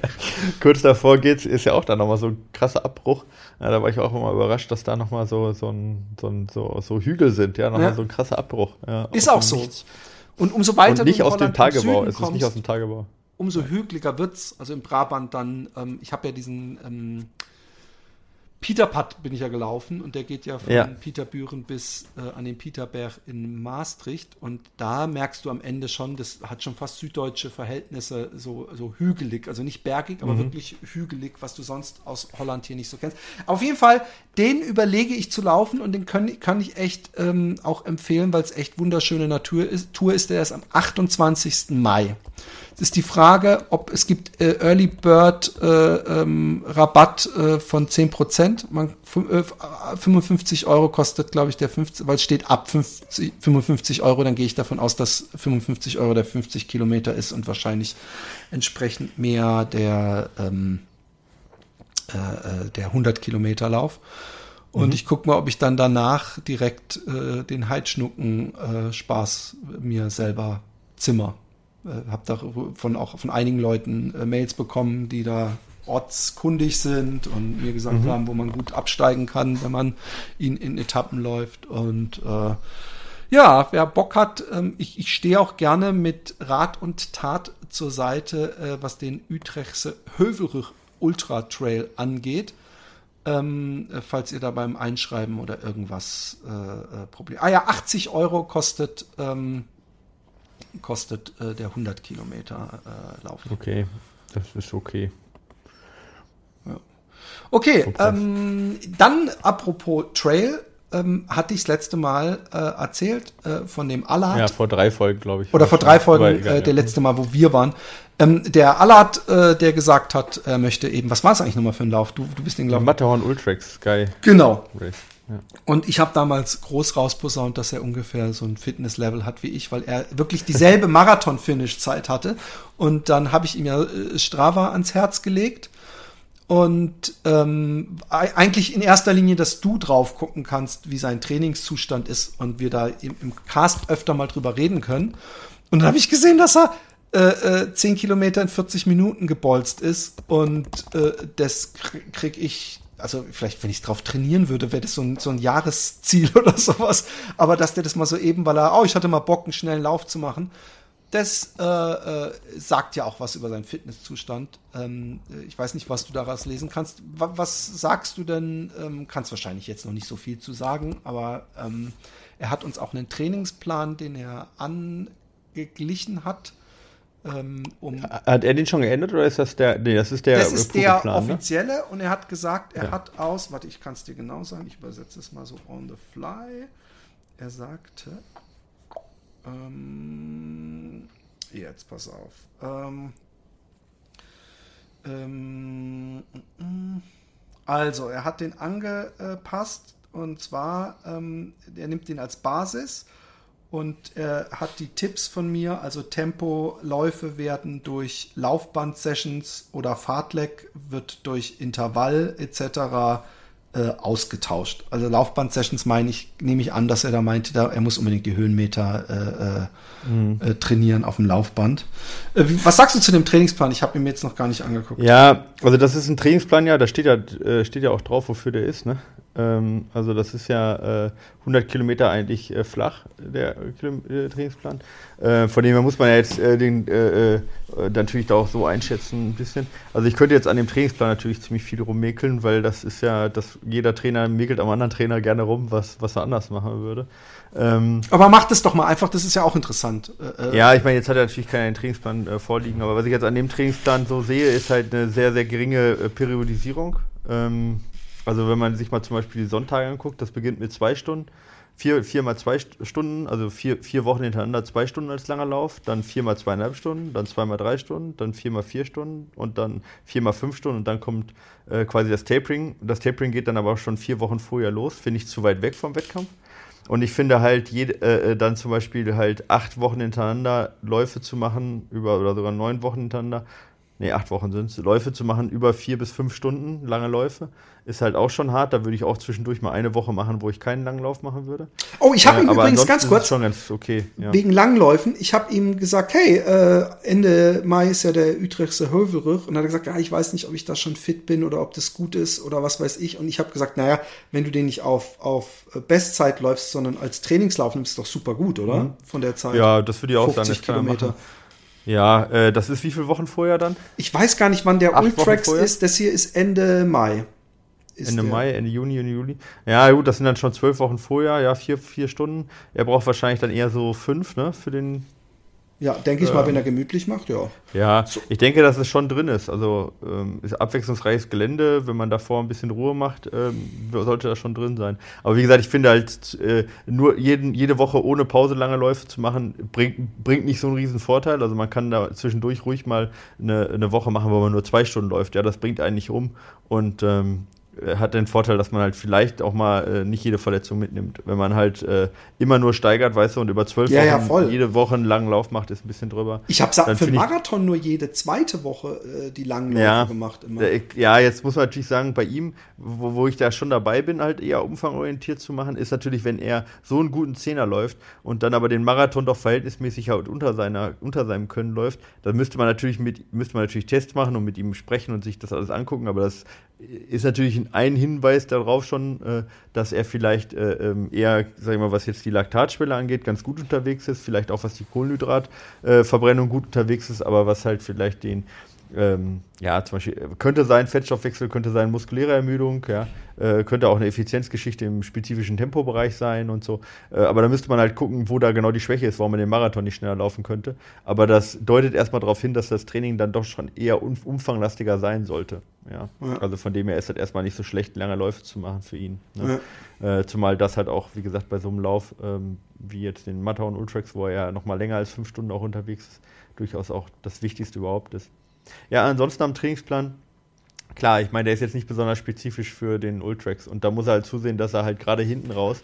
kurz davor geht's, ist ja auch da nochmal so ein krasser Abbruch. Ja, da war ich auch immer überrascht, dass da nochmal so, so, ein, so, ein, so, so Hügel sind, ja, nochmal ja. so ein krasser Abbruch. Ja, ist auch so. Nichts. Und umso weiter Und nicht aus dem Tagebau, es ist nicht aus dem Tagebau umso hügeliger wird's. Also im Brabant dann, ähm, ich habe ja diesen ähm, Peterpad bin ich ja gelaufen und der geht ja von ja. Peterbüren bis äh, an den Peterberg in Maastricht und da merkst du am Ende schon, das hat schon fast süddeutsche Verhältnisse, so, so hügelig, also nicht bergig, aber mhm. wirklich hügelig, was du sonst aus Holland hier nicht so kennst. Auf jeden Fall, den überlege ich zu laufen und den können, kann ich echt ähm, auch empfehlen, weil es echt wunderschöne Natur ist. Tour ist der erst am 28. Mai. Es ist die Frage, ob es gibt äh, Early Bird äh, ähm, Rabatt äh, von 10%. Man, 55 äh, Euro kostet, glaube ich, der 50, weil es steht ab 50, 55 Euro, dann gehe ich davon aus, dass 55 Euro der 50 Kilometer ist und wahrscheinlich entsprechend mehr der, ähm, äh, äh der 100 Kilometer Lauf. Und mhm. ich gucke mal, ob ich dann danach direkt äh, den Heidschnucken äh, Spaß mir selber zimmer. Äh, habe da von auch von einigen Leuten äh, Mails bekommen, die da ortskundig sind und mir gesagt mhm. haben, wo man gut absteigen kann, wenn man ihn in Etappen läuft. Und äh, ja, wer Bock hat, ähm, ich, ich stehe auch gerne mit Rat und Tat zur Seite, äh, was den Utrechtse Hövelrich Ultra Trail angeht. ähm, falls ihr da beim Einschreiben oder irgendwas äh, äh, Problem. Ah ja, 80 Euro kostet, ähm, kostet äh, der 100 Kilometer äh, Lauf. Okay, das ist okay. Okay, ähm, dann apropos Trail, ähm, hatte ich das letzte Mal äh, erzählt äh, von dem Allard. Ja, vor drei Folgen, glaube ich. Oder vor drei Folgen, egal, äh, der ja. letzte Mal, wo wir waren. Ähm, der Allard, äh, der gesagt hat, er möchte eben, was war es eigentlich nochmal für ein Lauf? Du, du bist den Lauf. Matterhorn Ultrax, geil. Genau. Ja. Und ich habe damals groß rausposaunt, dass er ungefähr so ein Fitnesslevel hat wie ich, weil er wirklich dieselbe Marathon-Finish-Zeit hatte. Und dann habe ich ihm ja äh, Strava ans Herz gelegt und ähm, eigentlich in erster Linie, dass du drauf gucken kannst, wie sein Trainingszustand ist und wir da im, im Cast öfter mal drüber reden können. Und dann habe ich gesehen, dass er äh, äh, 10 Kilometer in 40 Minuten gebolzt ist und äh, das krieg, ich also vielleicht, wenn ich drauf trainieren würde, wäre das so ein, so ein Jahresziel oder sowas. Aber dass der das mal so eben, weil er, oh, ich hatte mal Bock, einen schnellen Lauf zu machen, das äh, äh, sagt ja auch was über seinen Fitnesszustand. Ähm, ich weiß nicht, was du daraus lesen kannst. Was, was sagst du denn? Ähm, kannst wahrscheinlich jetzt noch nicht so viel zu sagen, aber ähm, er hat uns auch einen Trainingsplan, den er angeglichen hat. Ähm, um hat er den schon geändert oder ist das der? Nee, das ist der. Das ist der ne? offizielle ne? und er hat gesagt, er ja. hat aus. Warte, ich kann es dir genau sagen. Ich übersetze es mal so on the fly. Er sagte, ähm, jetzt pass auf. Ähm, ähm, also, er hat den angepasst und zwar, ähm, er nimmt den als Basis und er hat die Tipps von mir, also Tempoläufe werden durch Laufband-Sessions oder Fahrtleck wird durch Intervall etc äh, ausgetauscht. Also Laufband-Sessions meine ich, nehme ich an, dass er da meinte, da, er muss unbedingt die Höhenmeter äh, mhm. äh, trainieren auf dem Laufband. Äh, was sagst du zu dem Trainingsplan? Ich habe ihn mir jetzt noch gar nicht angeguckt. Ja, also das ist ein Trainingsplan, ja, da steht ja, steht ja auch drauf, wofür der ist, ne? Ähm, also das ist ja 100 Kilometer eigentlich flach, der Trainingsplan. von dem her muss man ja jetzt den natürlich da auch so einschätzen ein bisschen. Also ich könnte jetzt an dem Trainingsplan natürlich ziemlich viel rummäkeln, weil das ist ja, dass jeder Trainer mäkelt am anderen Trainer gerne rum, was, was er anders machen würde. Ähm, aber macht es doch mal einfach, das ist ja auch interessant. Äh, äh, ja, ich meine, jetzt hat er natürlich keinen Trainingsplan äh, vorliegen, aber was ich jetzt an dem Trainingsplan so sehe, ist halt eine sehr, sehr geringe äh, Periodisierung. Ähm, also wenn man sich mal zum Beispiel die Sonntage anguckt, das beginnt mit zwei Stunden, vier, vier mal zwei Stunden, also vier, vier Wochen hintereinander zwei Stunden als langer Lauf, dann vier mal zweieinhalb Stunden, dann zwei mal drei Stunden, dann vier mal vier Stunden und dann vier mal fünf Stunden und dann kommt äh, quasi das Tapering. Das Tapering geht dann aber auch schon vier Wochen vorher los, finde ich zu weit weg vom Wettkampf. Und ich finde halt, jede, äh, äh, dann zum Beispiel halt acht Wochen hintereinander Läufe zu machen, über oder sogar neun Wochen hintereinander, nee, acht Wochen sind es, Läufe zu machen, über vier bis fünf Stunden, lange Läufe, ist halt auch schon hart. Da würde ich auch zwischendurch mal eine Woche machen, wo ich keinen Langlauf machen würde. Oh, ich habe äh, ihm übrigens ganz kurz, schon ganz okay, ja. wegen Langläufen, ich habe ihm gesagt, hey, äh, Ende Mai ist ja der Utrechtse Hövelrich und er hat gesagt, ja, ich weiß nicht, ob ich da schon fit bin oder ob das gut ist oder was weiß ich. Und ich habe gesagt, naja, wenn du den nicht auf, auf Bestzeit läufst, sondern als Trainingslauf nimmst, ist doch super gut, oder? Mhm. Von der Zeit. Ja, das würde ich auch sagen. Kilometer. Ja, äh, das ist wie viele Wochen vorher dann? Ich weiß gar nicht, wann der Ultrax ist. Das hier ist Ende Mai. Ist Ende Mai, Ende Juni, Ende Juli. Ja, gut, das sind dann schon zwölf Wochen vorher, ja, vier, vier Stunden. Er braucht wahrscheinlich dann eher so fünf, ne, für den ja, denke ich ähm, mal, wenn er gemütlich macht, ja. Ja, so. ich denke, dass es schon drin ist. Also ähm, ist abwechslungsreiches Gelände, wenn man davor ein bisschen Ruhe macht, ähm, sollte das schon drin sein. Aber wie gesagt, ich finde halt, äh, nur jeden, jede Woche ohne Pause lange Läufe zu machen, bringt, bringt nicht so einen riesen Vorteil. Also man kann da zwischendurch ruhig mal eine, eine Woche machen, wo man nur zwei Stunden läuft. Ja, das bringt einen nicht um. Und ähm, äh, hat den Vorteil, dass man halt vielleicht auch mal äh, nicht jede Verletzung mitnimmt. Wenn man halt äh, immer nur steigert, weißt du, und über zwölf ja, Wochen ja, jede Woche einen langen Lauf macht, ist ein bisschen drüber. Ich habe für Marathon nur jede zweite Woche äh, die langen Läufe ja, gemacht. Immer. Ja, jetzt muss man natürlich sagen, bei ihm, wo, wo ich da schon dabei bin, halt eher umfangorientiert zu machen, ist natürlich, wenn er so einen guten Zehner läuft und dann aber den Marathon doch verhältnismäßig halt unter, seiner, unter seinem Können läuft, dann müsste man natürlich mit, müsste man natürlich Tests machen und mit ihm sprechen und sich das alles angucken, aber das ist natürlich ein Hinweis darauf schon, äh, dass er vielleicht äh, ähm, eher, sag ich mal, was jetzt die Laktatschwelle angeht, ganz gut unterwegs ist, vielleicht auch was die Kohlenhydratverbrennung gut unterwegs ist, aber was halt vielleicht den ähm, ja, zum Beispiel, könnte sein Fettstoffwechsel, könnte sein muskuläre Ermüdung, ja, äh, könnte auch eine Effizienzgeschichte im spezifischen Tempobereich sein und so. Äh, aber da müsste man halt gucken, wo da genau die Schwäche ist, warum man den Marathon nicht schneller laufen könnte. Aber das deutet erstmal darauf hin, dass das Training dann doch schon eher umfanglastiger sein sollte. Ja. ja. Also von dem her ist das erstmal nicht so schlecht, lange Läufe zu machen für ihn. Ne? Ja. Äh, zumal das halt auch, wie gesagt, bei so einem Lauf ähm, wie jetzt den Matterhorn Ultrax, wo er ja nochmal länger als fünf Stunden auch unterwegs ist, durchaus auch das Wichtigste überhaupt ist. Ja, ansonsten am Trainingsplan, klar, ich meine, der ist jetzt nicht besonders spezifisch für den Ultrax und da muss er halt zusehen, dass er halt gerade hinten raus,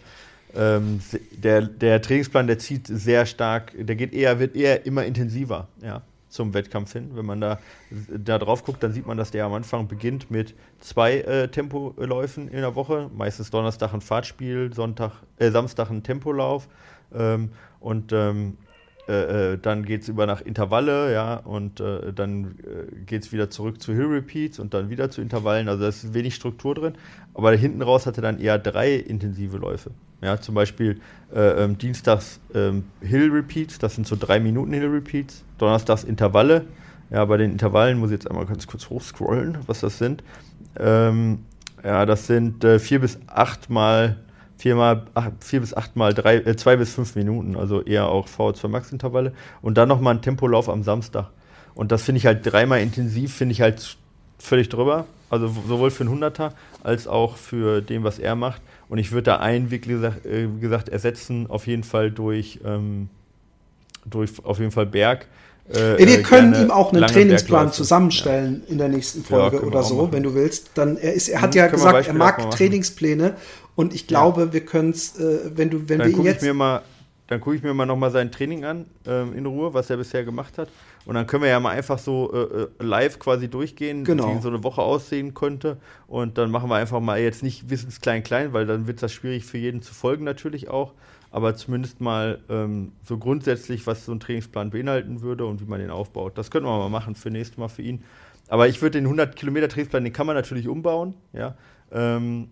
ähm, der, der Trainingsplan, der zieht sehr stark, der geht eher, wird eher immer intensiver, ja, zum Wettkampf hin. Wenn man da, da drauf guckt, dann sieht man, dass der am Anfang beginnt mit zwei äh, Tempoläufen in der Woche, meistens Donnerstag ein Fahrtspiel, Sonntag, äh, Samstag ein Tempolauf ähm, und ähm, äh, äh, dann geht es über nach Intervalle, ja, und äh, dann äh, geht es wieder zurück zu Hill Repeats und dann wieder zu Intervallen. Also da ist wenig Struktur drin. Aber hinten raus hatte dann eher drei intensive Läufe. Ja, zum Beispiel äh, ähm, dienstags ähm, Hill Repeats, das sind so drei Minuten Hill Repeats. Donnerstags Intervalle. Ja, bei den Intervallen muss ich jetzt einmal ganz kurz hochscrollen, was das sind. Ähm, ja, das sind äh, vier bis acht Mal viermal, ach, vier bis acht mal drei, äh, zwei bis fünf Minuten, also eher auch VO2 Max Intervalle und dann nochmal ein Tempolauf am Samstag. Und das finde ich halt dreimal intensiv, finde ich halt völlig drüber. Also sowohl für einen Hunderter als auch für dem, was er macht. Und ich würde da einen, gesagt, äh, wie gesagt, ersetzen, auf jeden Fall durch, ähm, durch auf jeden Fall Berg. Äh, wir können ihm auch einen Trainingsplan zusammenstellen ja. in der nächsten Folge ja, oder so, wenn du willst. Dann er ist, er hat hm, ja gesagt, er mag Trainingspläne und ich glaube, ja. wir können es, äh, wenn du, wenn dann wir ihn jetzt. Ich mir mal, dann gucke ich mir mal nochmal sein Training an, ähm, in Ruhe, was er bisher gemacht hat. Und dann können wir ja mal einfach so äh, äh live quasi durchgehen, genau. wie so eine Woche aussehen könnte. Und dann machen wir einfach mal jetzt nicht Wissens klein klein, weil dann wird das schwierig für jeden zu folgen natürlich auch. Aber zumindest mal ähm, so grundsätzlich, was so ein Trainingsplan beinhalten würde und wie man den aufbaut. Das könnten wir mal machen für nächstes Mal für ihn. Aber ich würde den 100 Kilometer Trainingsplan, den kann man natürlich umbauen. Ja. Ähm,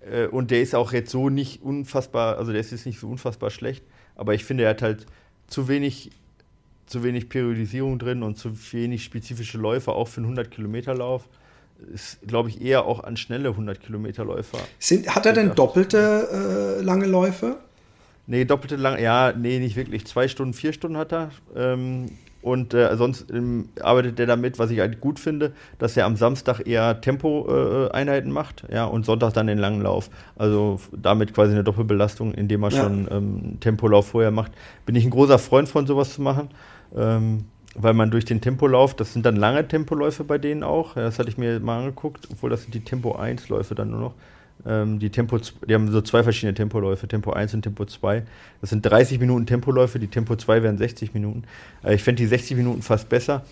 äh, und der ist auch jetzt so nicht unfassbar, also der ist jetzt nicht so unfassbar schlecht, aber ich finde, er hat halt zu wenig, zu wenig Periodisierung drin und zu wenig spezifische Läufe, auch für einen 100 Kilometer Lauf. Ist, glaube ich, eher auch an schnelle 100 Kilometer Läufer. Sind, hat er denn doppelte äh, lange Läufe? Nee, doppelte lange, ja, nee, nicht wirklich. Zwei Stunden, vier Stunden hat er. Ähm, und äh, sonst ähm, arbeitet er damit, was ich halt gut finde, dass er am Samstag eher Tempo-Einheiten äh, macht, ja, und Sonntag dann den langen Lauf. Also damit quasi eine Doppelbelastung, indem er ja. schon ähm, Tempolauf vorher macht. Bin ich ein großer Freund von sowas zu machen. Ähm, weil man durch den Tempolauf, das sind dann lange Tempoläufe bei denen auch, das hatte ich mir mal angeguckt, obwohl das sind die Tempo 1 Läufe dann nur noch. Ähm, die Tempo, die haben so zwei verschiedene Tempoläufe, Tempo 1 und Tempo 2. Das sind 30 Minuten Tempoläufe, die Tempo 2 wären 60 Minuten. Äh, ich fände die 60 Minuten fast besser,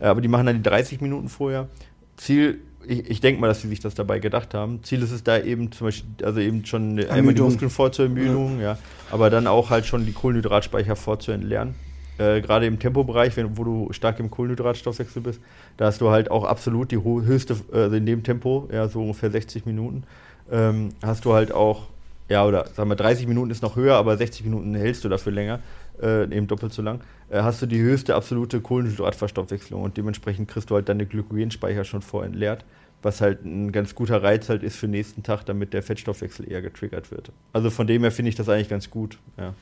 äh, aber die machen dann die 30 Minuten vorher. Ziel, ich, ich denke mal, dass sie sich das dabei gedacht haben. Ziel ist es da eben zum Beispiel, also eben schon Ermüdung. einmal die Muskeln vorzuermüdung, ja. ja. aber dann auch halt schon die Kohlenhydratspeicher vorzuentleeren. Äh, gerade im Tempobereich, wenn, wo du stark im Kohlenhydratstoffwechsel bist, da hast du halt auch absolut die höchste, also in dem Tempo, ja, so ungefähr 60 Minuten ähm, hast du halt auch, ja, oder sagen wir 30 Minuten ist noch höher, aber 60 Minuten hältst du dafür länger, äh, eben doppelt so lang, äh, hast du die höchste absolute Kohlenhydratverstoffwechslung und dementsprechend kriegst du halt deine Glykogenspeicher schon vorentleert, was halt ein ganz guter Reiz halt ist für den nächsten Tag, damit der Fettstoffwechsel eher getriggert wird. Also von dem her finde ich das eigentlich ganz gut, ja.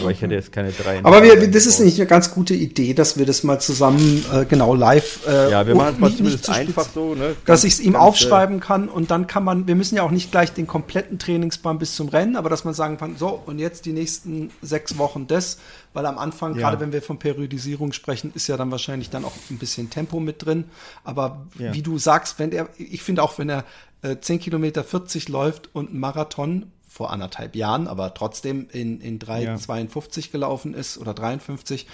Aber ich hätte jetzt keine drei. Aber wir, das ist nicht eine ganz gute Idee, dass wir das mal zusammen äh, genau live. Äh, ja, wir machen es mal zumindest einfach so, ne? Dass ich es ihm aufschreiben kann und dann kann man, wir müssen ja auch nicht gleich den kompletten Trainingsplan bis zum Rennen, aber dass man sagen kann, so und jetzt die nächsten sechs Wochen das, weil am Anfang, ja. gerade wenn wir von Periodisierung sprechen, ist ja dann wahrscheinlich dann auch ein bisschen Tempo mit drin. Aber ja. wie du sagst, wenn er, ich finde auch, wenn er äh, 10 Kilometer 40 läuft und ein Marathon vor anderthalb Jahren, aber trotzdem in, in 3,52 ja. gelaufen ist oder 53,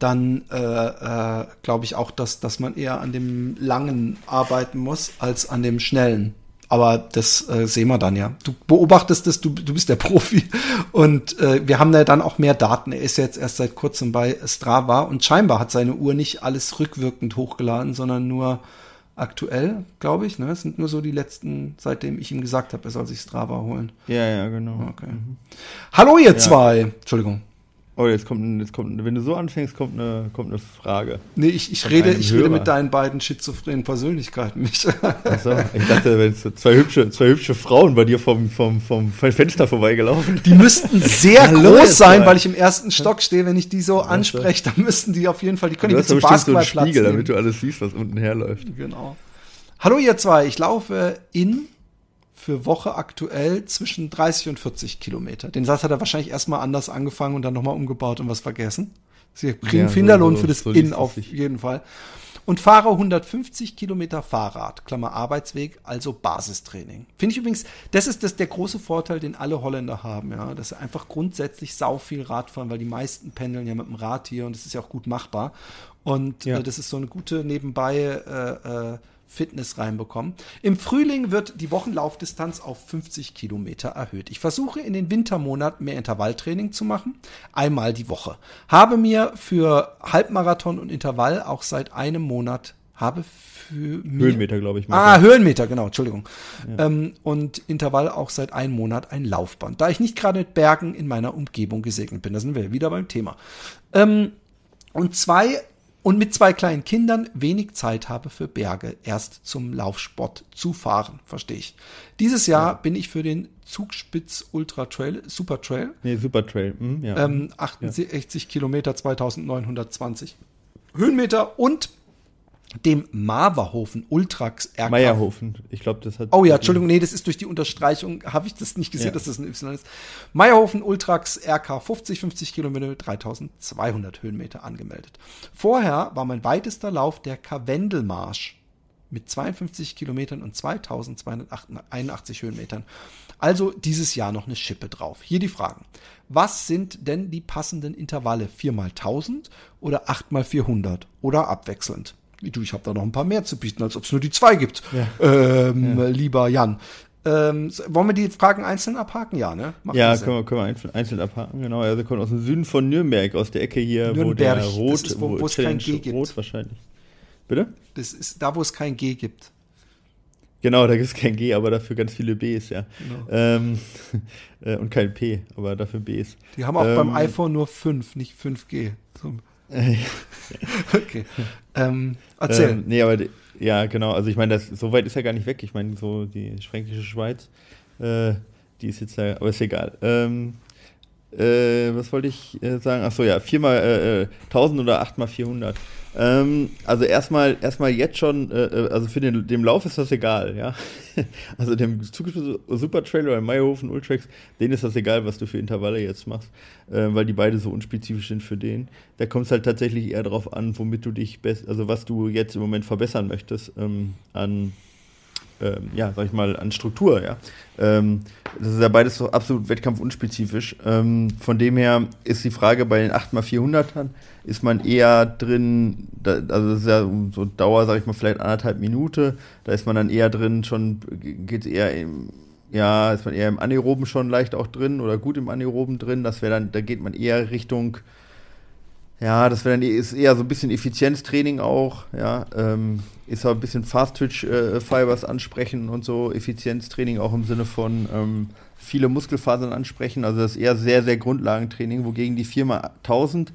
dann äh, äh, glaube ich auch, dass, dass man eher an dem langen arbeiten muss als an dem schnellen. Aber das äh, sehen wir dann ja. Du beobachtest es, du, du bist der Profi. Und äh, wir haben da dann auch mehr Daten. Er ist jetzt erst seit kurzem bei Strava und scheinbar hat seine Uhr nicht alles rückwirkend hochgeladen, sondern nur aktuell, glaube ich. Ne? Es sind nur so die letzten, seitdem ich ihm gesagt habe, er soll sich Strava holen. Ja, ja, genau. Okay. Mhm. Hallo ihr ja. zwei. Entschuldigung. Oh, jetzt kommt, jetzt kommt, wenn du so anfängst, kommt eine, kommt eine Frage. Nee, ich, ich rede, ich rede mit deinen beiden schizophrenen Persönlichkeiten nicht. Achso, ich dachte, wenn zwei hübsche, zwei hübsche Frauen bei dir vom, vom, vom Fenster vorbeigelaufen. Die müssten sehr groß sein, weil ich im ersten Stock stehe. Wenn ich die so anspreche, dann müssten die auf jeden Fall, die können nicht mit zum Basketballplatz so einen Spiegel, nehmen. damit du alles siehst, was unten herläuft. Genau. Hallo ihr zwei, ich laufe in für Woche aktuell zwischen 30 und 40 Kilometer. Den Satz hat er wahrscheinlich erstmal anders angefangen und dann nochmal umgebaut und was vergessen. Sie kriegen ja, Finderlohn so, für das so In auf jeden Fall. Und fahre 150 Kilometer Fahrrad, Klammer Arbeitsweg, also Basistraining. Finde ich übrigens, das ist das der große Vorteil, den alle Holländer haben, ja, dass sie einfach grundsätzlich sau viel Rad fahren, weil die meisten pendeln ja mit dem Rad hier und das ist ja auch gut machbar. Und ja. äh, das ist so eine gute nebenbei äh, äh, Fitness reinbekommen. Im Frühling wird die Wochenlaufdistanz auf 50 Kilometer erhöht. Ich versuche in den Wintermonaten mehr Intervalltraining zu machen, einmal die Woche. Habe mir für Halbmarathon und Intervall auch seit einem Monat habe für Höhenmeter, glaube ich. Ah, Höhenmeter, genau, Entschuldigung. Ja. Ähm, und Intervall auch seit einem Monat ein Laufband, da ich nicht gerade mit Bergen in meiner Umgebung gesegnet bin. Da sind wir wieder beim Thema. Ähm, und zwei und mit zwei kleinen Kindern wenig Zeit habe für Berge, erst zum Laufsport zu fahren, verstehe ich. Dieses Jahr ja. bin ich für den Zugspitz Ultra Trail, Super Trail. Nee, Super Trail, hm, ja. Ähm, 68 ja. Kilometer, 2920 Höhenmeter und dem Marverhofen Ultrax RK. Meierhofen, ich glaube, das hat. Oh ja, Entschuldigung, nee, das ist durch die Unterstreichung, habe ich das nicht gesehen, ja. dass das ein Y ist. Meierhofen Ultrax RK 50, 50 Kilometer, 3200 Höhenmeter angemeldet. Vorher war mein weitester Lauf der Karwendelmarsch mit 52 Kilometern und 2281 Höhenmetern. Also dieses Jahr noch eine Schippe drauf. Hier die Fragen. Was sind denn die passenden Intervalle? 4 mal 1000 oder 8 mal 400 oder abwechselnd? Du, ich habe da noch ein paar mehr zu bieten, als ob es nur die zwei gibt, ja. Ähm, ja. lieber Jan. Ähm, wollen wir die Fragen einzeln abhaken? Ja, ne? Macht ja, können wir, können wir einzeln, einzeln abhaken, genau. Also kommt aus dem Süden von Nürnberg, aus der Ecke hier, Nürnberg, wo der Rot, ist, wo, wo es kein G gibt. Rot wahrscheinlich. Bitte? Das ist da, wo es kein G gibt. Genau, da gibt es kein G, aber dafür ganz viele Bs, ja. Genau. Ähm, äh, und kein P, aber dafür Bs. Die haben auch ähm, beim iPhone nur 5, nicht 5G. So. okay. Ähm, erzähl. Ähm, nee, aber ja, genau. Also ich meine, das so weit ist ja gar nicht weg. Ich meine, so die Fränkische Schweiz, äh, die ist jetzt ja, aber ist egal. Ähm, äh, was wollte ich äh, sagen? Ach so, ja, 4 mal äh, 1000 äh, oder 8 mal 400. Ähm, also erstmal erstmal jetzt schon, äh, äh, also für den dem Lauf ist das egal, ja. also dem Super Trailer oder Meierhofen Ultrax, denen ist das egal, was du für Intervalle jetzt machst, äh, weil die beide so unspezifisch sind für den. Da kommt es halt tatsächlich eher darauf an, womit du dich best, also was du jetzt im Moment verbessern möchtest ähm, an ähm, ja, sag ich mal, an Struktur, ja. Ähm, das ist ja beides so absolut wettkampfunspezifisch. Ähm, von dem her ist die Frage bei den 8x400ern, ist man eher drin, da, also das ist ja so Dauer, sag ich mal, vielleicht anderthalb Minute, da ist man dann eher drin, schon geht eher im, ja, ist man eher im Anaeroben schon leicht auch drin oder gut im Anaeroben drin, das wäre dann, da geht man eher Richtung ja, das dann ist eher so ein bisschen Effizienztraining auch, ja. Ähm, ist auch ein bisschen Fast-Twitch-Fibers äh, ansprechen und so, Effizienztraining auch im Sinne von ähm, viele Muskelfasern ansprechen. Also das ist eher sehr, sehr Grundlagentraining, wogegen die Firma 1000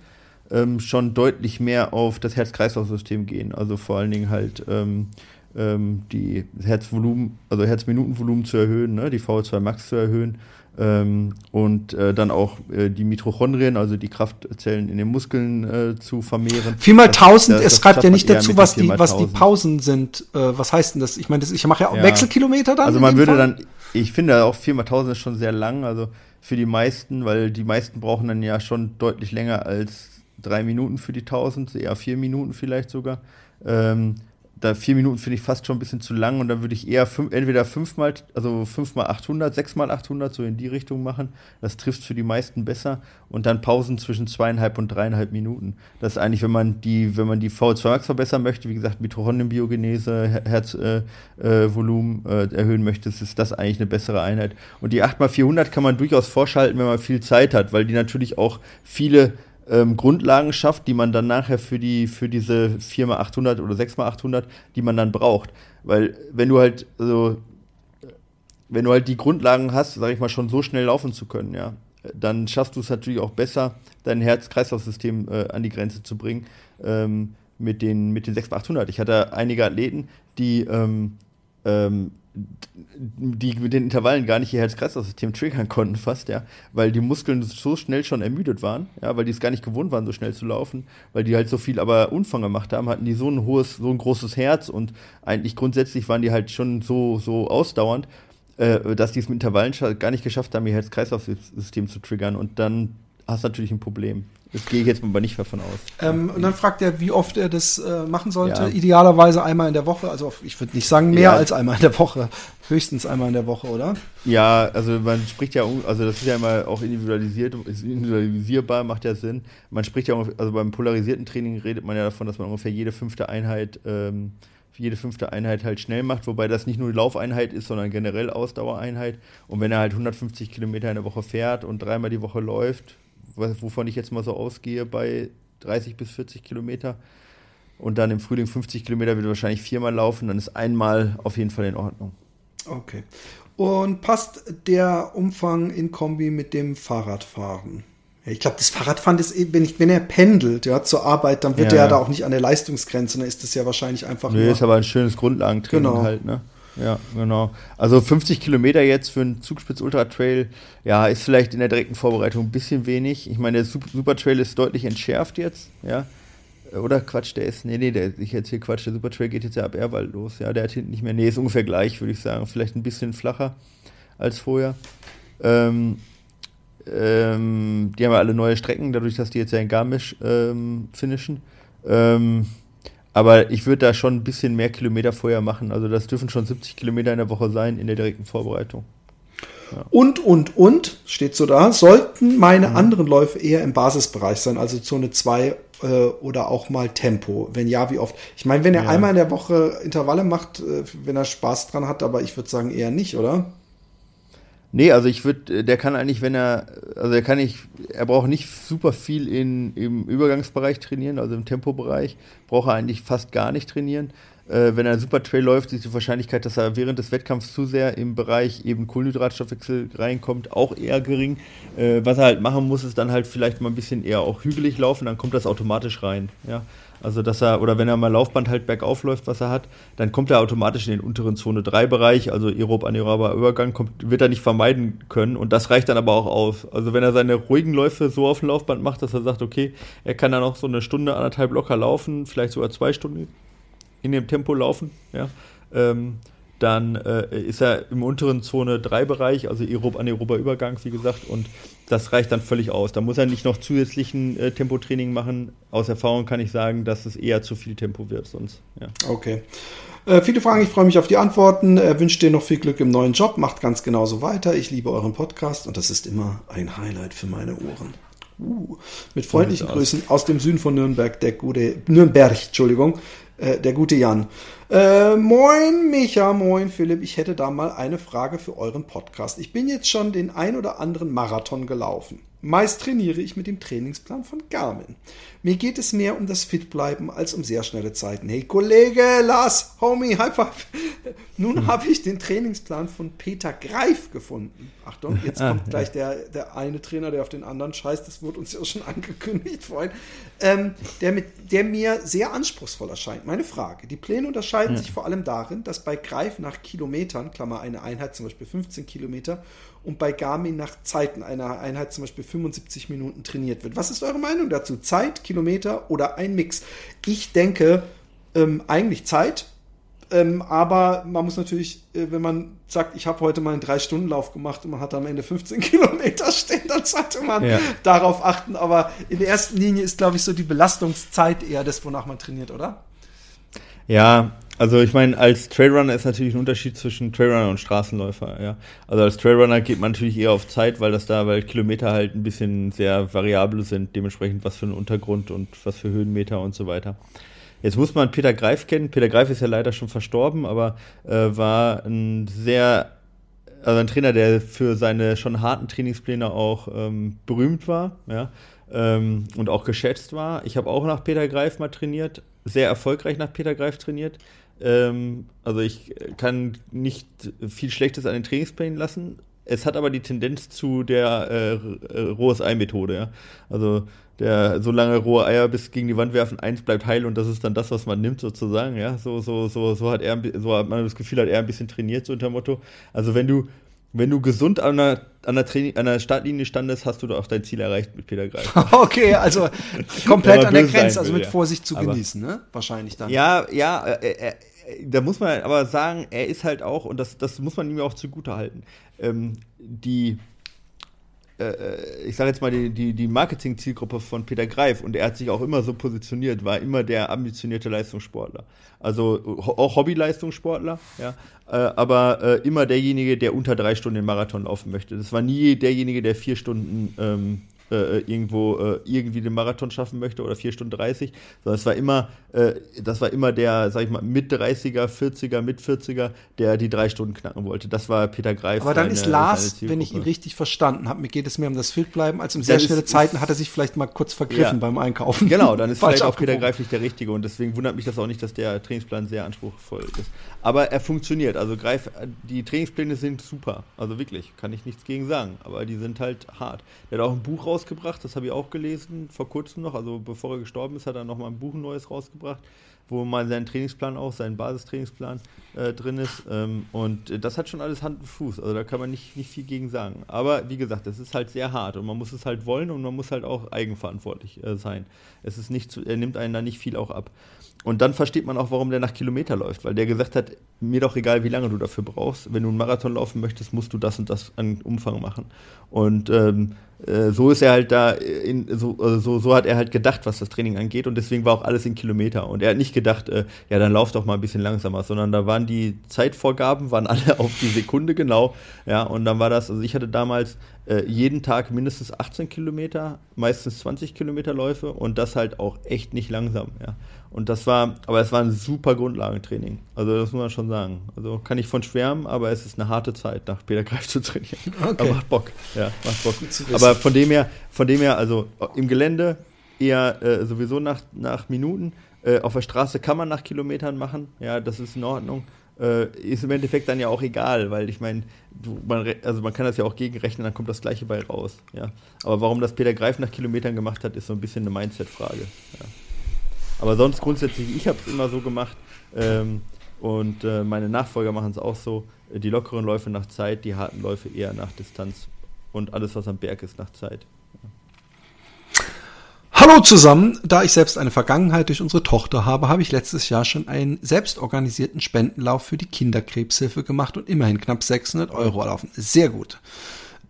ähm, schon deutlich mehr auf das Herz-Kreislauf-System gehen. Also vor allen Dingen halt ähm, ähm, die Herzvolumen, also Herzminutenvolumen zu erhöhen, ne, die VO2 Max zu erhöhen ähm, und äh, dann auch äh, die Mitochondrien, also die Kraftzellen in den Muskeln äh, zu vermehren. Viermal tausend, es schreibt ja nicht dazu, was die, was die Pausen sind. Äh, was heißt denn das? Ich meine, ich mache ja auch ja. Wechselkilometer dann. Also man würde Fall? dann, ich finde auch viermal tausend ist schon sehr lang, also für die meisten, weil die meisten brauchen dann ja schon deutlich länger als drei Minuten für die tausend, eher vier Minuten vielleicht sogar. Ähm, da vier Minuten finde ich fast schon ein bisschen zu lang und dann würde ich eher fünf, entweder fünfmal, also fünfmal 800, sechsmal 800 so in die Richtung machen. Das trifft für die meisten besser und dann Pausen zwischen zweieinhalb und dreieinhalb Minuten. Das ist eigentlich, wenn man die, wenn man die VO2 Max verbessern möchte, wie gesagt, Mitochondrienbiogenese, Herzvolumen äh, äh, erhöhen möchte, ist das eigentlich eine bessere Einheit. Und die 8x400 kann man durchaus vorschalten, wenn man viel Zeit hat, weil die natürlich auch viele ähm, Grundlagen schafft, die man dann nachher für, die, für diese 4x800 oder 6x800, die man dann braucht. Weil wenn du halt, also, wenn du halt die Grundlagen hast, sag ich mal, schon so schnell laufen zu können, ja, dann schaffst du es natürlich auch besser, dein Herz-Kreislauf-System äh, an die Grenze zu bringen ähm, mit den, mit den 6800. Ich hatte einige Athleten, die ähm, ähm, die mit den Intervallen gar nicht ihr Herz-Kreislauf-System triggern konnten fast, ja, weil die Muskeln so schnell schon ermüdet waren, ja, weil die es gar nicht gewohnt waren, so schnell zu laufen, weil die halt so viel aber Umfang gemacht haben, hatten die so ein hohes, so ein großes Herz und eigentlich grundsätzlich waren die halt schon so, so ausdauernd, äh, dass die es mit Intervallen gar nicht geschafft haben, ihr Herz-Kreislauf-System zu triggern und dann hast du natürlich ein Problem. Das gehe ich jetzt mal nicht davon aus. Ähm, und dann fragt er, wie oft er das äh, machen sollte. Ja. Idealerweise einmal in der Woche. Also ich würde nicht sagen mehr ja. als einmal in der Woche. Höchstens einmal in der Woche, oder? Ja, also man spricht ja, also das ist ja immer auch individualisiert, ist individualisierbar, macht ja Sinn. Man spricht ja, also beim polarisierten Training redet man ja davon, dass man ungefähr jede fünfte Einheit ähm, jede fünfte Einheit halt schnell macht, wobei das nicht nur die Laufeinheit ist, sondern generell Ausdauereinheit. Und wenn er halt 150 Kilometer in der Woche fährt und dreimal die Woche läuft, wovon ich jetzt mal so ausgehe, bei 30 bis 40 Kilometer. Und dann im Frühling 50 Kilometer wird wahrscheinlich viermal laufen, dann ist einmal auf jeden Fall in Ordnung. Okay. Und passt der Umfang in Kombi mit dem Fahrradfahren? Ich glaube, das Fahrradfahren ist, wenn, ich, wenn er pendelt ja, zur Arbeit, dann wird ja. er ja da auch nicht an der Leistungsgrenze, dann ist das ja wahrscheinlich einfach. Nö, ist aber ein schönes Grundlagentraining genau. halt, ne? Ja, genau. Also 50 Kilometer jetzt für einen Zugspitz Ultra Trail, ja, ist vielleicht in der direkten Vorbereitung ein bisschen wenig. Ich meine, der Super Trail ist deutlich entschärft jetzt, ja. Oder Quatsch, der ist, nee, nee, der, ich jetzt hier Quatsch, der Super Trail geht jetzt ja ab Erwald los, ja, der hat hinten nicht mehr, nee, ist ungefähr gleich, würde ich sagen. Vielleicht ein bisschen flacher als vorher. Ähm, ähm, die haben ja alle neue Strecken, dadurch, dass die jetzt ja in Garmisch ähm, finishen. Ähm, aber ich würde da schon ein bisschen mehr Kilometer vorher machen. Also das dürfen schon 70 Kilometer in der Woche sein in der direkten Vorbereitung. Ja. Und, und, und, steht so da, sollten meine mhm. anderen Läufe eher im Basisbereich sein, also Zone 2 äh, oder auch mal Tempo? Wenn ja, wie oft? Ich meine, wenn er ja. einmal in der Woche Intervalle macht, äh, wenn er Spaß dran hat, aber ich würde sagen eher nicht, oder? Nee, also ich würde, der kann eigentlich, wenn er, also er kann nicht, er braucht nicht super viel in, im Übergangsbereich trainieren, also im Tempobereich, braucht er eigentlich fast gar nicht trainieren. Äh, wenn er Super Trail läuft, ist die Wahrscheinlichkeit, dass er während des Wettkampfs zu sehr im Bereich eben Kohlenhydratstoffwechsel reinkommt, auch eher gering. Äh, was er halt machen muss, ist dann halt vielleicht mal ein bisschen eher auch hügelig laufen, dann kommt das automatisch rein. Ja. Also dass er, oder wenn er mal Laufband halt bergauf läuft, was er hat, dann kommt er automatisch in den unteren Zone 3 Bereich, also aerob anaerober Übergang, kommt, wird er nicht vermeiden können. Und das reicht dann aber auch aus. Also wenn er seine ruhigen Läufe so auf dem Laufband macht, dass er sagt, okay, er kann dann noch so eine Stunde, anderthalb locker laufen, vielleicht sogar zwei Stunden in dem Tempo laufen, ja, ähm, dann äh, ist er im unteren Zone 3 Bereich, also aerob anaerober Übergang, wie gesagt, und das reicht dann völlig aus. Da muss er nicht noch zusätzlichen äh, Tempotraining machen. Aus Erfahrung kann ich sagen, dass es eher zu viel Tempo wird sonst. Ja. Okay. Äh, viele Fragen, ich freue mich auf die Antworten. Er wünscht dir noch viel Glück im neuen Job, macht ganz genauso weiter. Ich liebe euren Podcast und das ist immer ein Highlight für meine Ohren. Uh, mit freundlichen Grüßen aus dem Süden von Nürnberg, der gute Nürnberg, Entschuldigung, äh, der gute Jan. Äh, moin Micha, moin Philipp. Ich hätte da mal eine Frage für euren Podcast. Ich bin jetzt schon den ein oder anderen Marathon gelaufen. Meist trainiere ich mit dem Trainingsplan von Garmin. Mir geht es mehr um das Fitbleiben als um sehr schnelle Zeiten. Hey Kollege, Lars, Homie, High Five. Nun hm. habe ich den Trainingsplan von Peter Greif gefunden. Achtung, jetzt ah, kommt gleich der, der eine Trainer, der auf den anderen scheißt. Das wurde uns ja schon angekündigt vorhin. Ähm, der, mit, der mir sehr anspruchsvoll erscheint. Meine Frage. Die Pläne unterscheiden ja. sich vor allem darin, dass bei Greif nach Kilometern, Klammer eine Einheit, zum Beispiel 15 Kilometer, und bei Garmin nach Zeiten einer Einheit zum Beispiel 75 Minuten trainiert wird. Was ist eure Meinung dazu? Zeit, Kilometer oder ein Mix? Ich denke ähm, eigentlich Zeit, ähm, aber man muss natürlich, äh, wenn man sagt, ich habe heute mal einen Drei-Stunden-Lauf gemacht und man hat am Ende 15 Kilometer stehen, dann sollte man ja. darauf achten. Aber in der ersten Linie ist, glaube ich, so die Belastungszeit eher das, wonach man trainiert, oder? Ja, also ich meine, als Trailrunner ist natürlich ein Unterschied zwischen Trailrunner und Straßenläufer, ja. Also als Trailrunner geht man natürlich eher auf Zeit, weil das da, weil Kilometer halt ein bisschen sehr variabel sind, dementsprechend was für ein Untergrund und was für Höhenmeter und so weiter. Jetzt muss man Peter Greif kennen. Peter Greif ist ja leider schon verstorben, aber äh, war ein sehr, also ein Trainer, der für seine schon harten Trainingspläne auch ähm, berühmt war, ja, ähm, und auch geschätzt war. Ich habe auch nach Peter Greif mal trainiert, sehr erfolgreich nach Peter Greif trainiert. Ähm, also ich kann nicht viel Schlechtes an den Trainingsplänen lassen. Es hat aber die Tendenz zu der äh, rohes Ei-Methode, ja. Also der so lange rohe Eier bis gegen die Wand werfen, eins bleibt heil und das ist dann das, was man nimmt sozusagen, ja. So, so, so, so hat er, so hat man das Gefühl, hat er ein bisschen trainiert, so unter Motto. Also wenn du, wenn du gesund an einer, an der, Training, an der Startlinie standest, hast du doch auch dein Ziel erreicht mit Peter Greif. okay, also komplett an der Grenze, also mit Vorsicht zu aber, genießen, ne? Wahrscheinlich dann. Ja, ja, äh, äh, äh, da muss man aber sagen, er ist halt auch, und das, das muss man ihm auch zugute halten, ähm, die ich sage jetzt mal, die, die, die Marketing-Zielgruppe von Peter Greif und er hat sich auch immer so positioniert, war immer der ambitionierte Leistungssportler. Also auch Hobby-Leistungssportler, ja, äh, aber äh, immer derjenige, der unter drei Stunden den Marathon laufen möchte. Das war nie derjenige, der vier Stunden ähm, äh, irgendwo äh, irgendwie den Marathon schaffen möchte oder 4 Stunden 30, sondern es war immer, äh, das war immer der, sag ich mal, mit 30er, 40er, mit 40er, der die drei Stunden knacken wollte. Das war Peter Greif. Aber dann seine, ist Lars, wenn ich ihn richtig verstanden habe, mir geht es mehr um das Fitbleiben, als um sehr schnelle ist, Zeiten hat er sich vielleicht mal kurz vergriffen ja. beim Einkaufen. Genau, dann ist vielleicht auch Peter Greif nicht der Richtige und deswegen wundert mich das auch nicht, dass der Trainingsplan sehr anspruchsvoll ist. Aber er funktioniert. Also Greif, die Trainingspläne sind super. Also wirklich, kann ich nichts gegen sagen. Aber die sind halt hart. Der hat auch ein Buch rausgebracht, das habe ich auch gelesen, vor kurzem noch. Also bevor er gestorben ist, hat er nochmal ein Buch Neues rausgebracht, wo mal sein Trainingsplan auch, sein Basistrainingsplan äh, drin ist. Ähm, und das hat schon alles Hand und Fuß. Also da kann man nicht, nicht viel gegen sagen. Aber wie gesagt, es ist halt sehr hart und man muss es halt wollen und man muss halt auch eigenverantwortlich äh, sein. Es ist nicht, er nimmt einen da nicht viel auch ab. Und dann versteht man auch, warum der nach Kilometer läuft, weil der gesagt hat, mir doch egal, wie lange du dafür brauchst. Wenn du einen Marathon laufen möchtest, musst du das und das an Umfang machen. Und ähm, äh, so ist er halt da, in, so, also so, so hat er halt gedacht, was das Training angeht. Und deswegen war auch alles in Kilometer. Und er hat nicht gedacht, äh, ja, dann lauf doch mal ein bisschen langsamer, sondern da waren die Zeitvorgaben, waren alle auf die Sekunde genau. Ja, und dann war das, also ich hatte damals äh, jeden Tag mindestens 18 Kilometer, meistens 20 Kilometer Läufe und das halt auch echt nicht langsam. Ja. Und das war, aber es war ein super Grundlagentraining. Also das muss man schon sagen. Also kann ich von schwärmen, aber es ist eine harte Zeit, nach Peter Greif zu trainieren. Okay. Aber macht Bock. Ja, macht Bock. Aber von dem her, von dem her, also im Gelände eher äh, sowieso nach, nach Minuten. Äh, auf der Straße kann man nach Kilometern machen. Ja, das ist in Ordnung. Äh, ist im Endeffekt dann ja auch egal, weil ich meine, man, also man kann das ja auch gegenrechnen, dann kommt das gleiche bei raus. Ja. Aber warum das Peter Greif nach Kilometern gemacht hat, ist so ein bisschen eine Mindset-Frage. Ja. Aber sonst grundsätzlich, ich habe es immer so gemacht ähm, und äh, meine Nachfolger machen es auch so. Die lockeren Läufe nach Zeit, die harten Läufe eher nach Distanz und alles, was am Berg ist, nach Zeit. Hallo zusammen! Da ich selbst eine Vergangenheit durch unsere Tochter habe, habe ich letztes Jahr schon einen selbstorganisierten Spendenlauf für die Kinderkrebshilfe gemacht und immerhin knapp 600 Euro erlaufen. Sehr gut.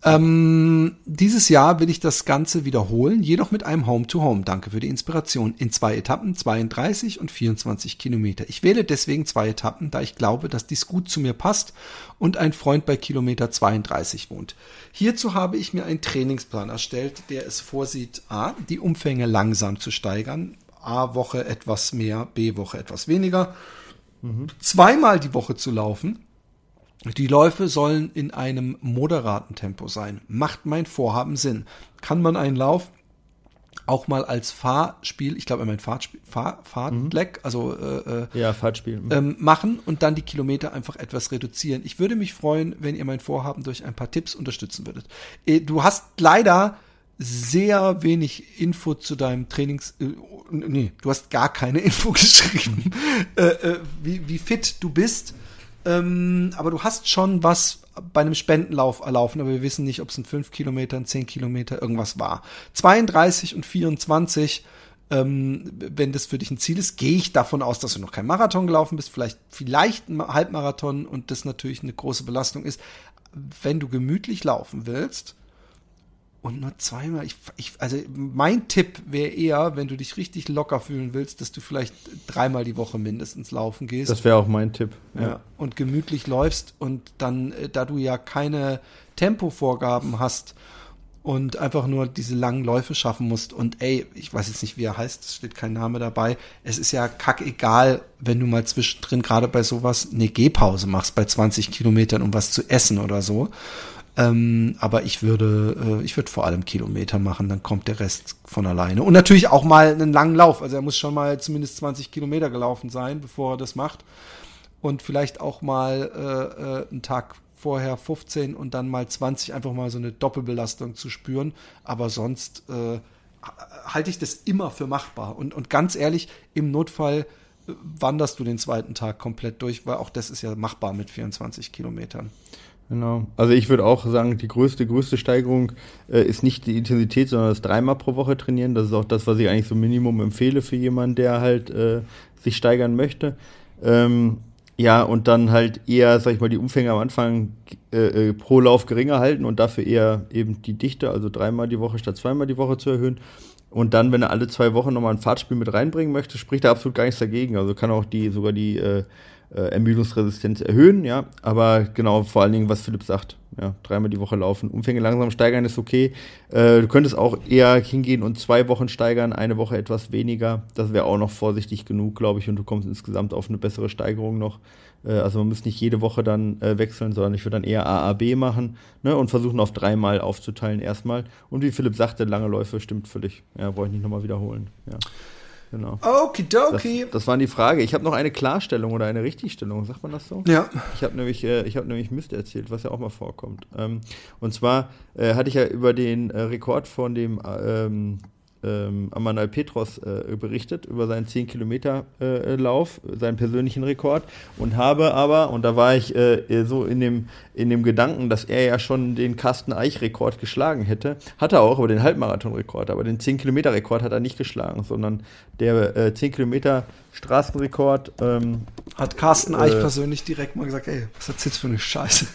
Ähm, dieses Jahr will ich das Ganze wiederholen, jedoch mit einem Home-to-Home. -Home. Danke für die Inspiration. In zwei Etappen, 32 und 24 Kilometer. Ich wähle deswegen zwei Etappen, da ich glaube, dass dies gut zu mir passt und ein Freund bei Kilometer 32 wohnt. Hierzu habe ich mir einen Trainingsplan erstellt, der es vorsieht, a, die Umfänge langsam zu steigern, a, Woche etwas mehr, b, Woche etwas weniger, mhm. zweimal die Woche zu laufen, die Läufe sollen in einem moderaten Tempo sein. Macht mein Vorhaben Sinn? Kann man einen Lauf auch mal als Fahrspiel, ich glaube, mein Fahrtspiel, Fahr, Fahrtleck, mhm. also äh, äh, ja, Fahrtspiel. Mhm. Ähm, machen und dann die Kilometer einfach etwas reduzieren. Ich würde mich freuen, wenn ihr mein Vorhaben durch ein paar Tipps unterstützen würdet. Äh, du hast leider sehr wenig Info zu deinem Trainings, äh, nee, du hast gar keine Info geschrieben, äh, äh, wie, wie fit du bist. Ähm, aber du hast schon was bei einem Spendenlauf erlaufen, aber wir wissen nicht, ob es in 5 Kilometern, 10 Kilometer irgendwas war. 32 und 24, ähm, wenn das für dich ein Ziel ist, gehe ich davon aus, dass du noch kein Marathon gelaufen bist, vielleicht, vielleicht ein Halbmarathon und das natürlich eine große Belastung ist. Wenn du gemütlich laufen willst, und nur zweimal. Ich, ich, also mein Tipp wäre eher, wenn du dich richtig locker fühlen willst, dass du vielleicht dreimal die Woche mindestens laufen gehst. Das wäre auch mein Tipp. Ja. ja. Und gemütlich läufst und dann, äh, da du ja keine Tempovorgaben hast und einfach nur diese langen Läufe schaffen musst und ey, ich weiß jetzt nicht, wie er heißt, es steht kein Name dabei. Es ist ja kackegal, wenn du mal zwischendrin gerade bei sowas eine Gehpause machst bei 20 Kilometern, um was zu essen oder so. Ähm, aber ich würde, äh, ich würde vor allem Kilometer machen, dann kommt der Rest von alleine. Und natürlich auch mal einen langen Lauf. Also er muss schon mal zumindest 20 Kilometer gelaufen sein, bevor er das macht. Und vielleicht auch mal äh, äh, einen Tag vorher 15 und dann mal 20, einfach mal so eine Doppelbelastung zu spüren. Aber sonst äh, halte ich das immer für machbar. Und, und ganz ehrlich, im Notfall äh, wanderst du den zweiten Tag komplett durch, weil auch das ist ja machbar mit 24 Kilometern. Genau. Also ich würde auch sagen, die größte, größte Steigerung äh, ist nicht die Intensität, sondern das dreimal pro Woche trainieren. Das ist auch das, was ich eigentlich so Minimum empfehle für jemanden, der halt äh, sich steigern möchte. Ähm, ja, und dann halt eher, sag ich mal, die Umfänge am Anfang äh, äh, pro Lauf geringer halten und dafür eher eben die Dichte, also dreimal die Woche statt zweimal die Woche zu erhöhen. Und dann, wenn er alle zwei Wochen nochmal ein Fahrtspiel mit reinbringen möchte, spricht er absolut gar nichts dagegen. Also kann auch die, sogar die äh, Ermüdungsresistenz erhöhen, ja. Aber genau, vor allen Dingen, was Philipp sagt, ja, dreimal die Woche laufen. Umfänge langsam steigern ist okay. Äh, du könntest auch eher hingehen und zwei Wochen steigern, eine Woche etwas weniger. Das wäre auch noch vorsichtig genug, glaube ich, und du kommst insgesamt auf eine bessere Steigerung noch. Äh, also man muss nicht jede Woche dann äh, wechseln, sondern ich würde dann eher AAB machen ne, und versuchen auf dreimal aufzuteilen erstmal. Und wie Philipp sagte, lange Läufe stimmt völlig. Ja, wollte ich nicht nochmal wiederholen. Ja. Genau. Okidoki. Das, das war die Frage. Ich habe noch eine Klarstellung oder eine Richtigstellung, sagt man das so? Ja. Ich habe nämlich, äh, ich hab nämlich Mist erzählt, was ja auch mal vorkommt. Ähm, und zwar äh, hatte ich ja über den äh, Rekord von dem ähm, ähm, Amanal Petros äh, berichtet über seinen 10-Kilometer-Lauf, äh, seinen persönlichen Rekord und habe aber, und da war ich äh, so in dem, in dem Gedanken, dass er ja schon den Carsten Eich-Rekord geschlagen hätte, hat er auch, aber den Halbmarathon-Rekord, aber den 10-Kilometer-Rekord hat er nicht geschlagen, sondern der äh, 10 Straßenrekord ähm, hat Carsten Eich äh, persönlich direkt mal gesagt, ey, was erzählst du für eine Scheiße?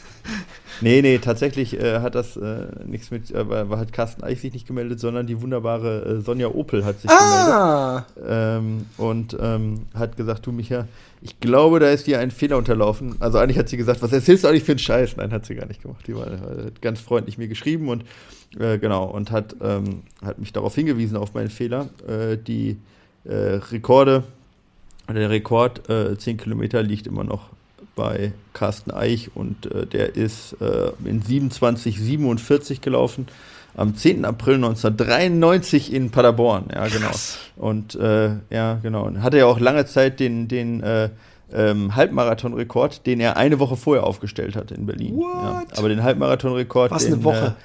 Nee, nee, tatsächlich äh, hat das äh, nichts mit, äh, hat Carsten Eich sich nicht gemeldet, sondern die wunderbare äh, Sonja Opel hat sich ah. gemeldet. Ähm, und ähm, hat gesagt, du Micha, ich glaube, da ist dir ein Fehler unterlaufen. Also eigentlich hat sie gesagt, was erzählst du eigentlich für einen Scheiß? Nein, hat sie gar nicht gemacht. Die war, war ganz freundlich mir geschrieben und äh, genau, und hat, ähm, hat mich darauf hingewiesen, auf meinen Fehler. Äh, die Rekorde, der Rekord 10 Kilometer liegt immer noch bei Carsten Eich und äh, der ist äh, in 27,47 gelaufen. Am 10. April 1993 in Paderborn, ja, genau. Krass. Und äh, ja, genau. Und hatte ja auch lange Zeit den, den äh, ähm, Halbmarathon-Rekord, den er eine Woche vorher aufgestellt hat in Berlin. Ja. Aber den Halbmarathon-Rekord. Was eine Woche.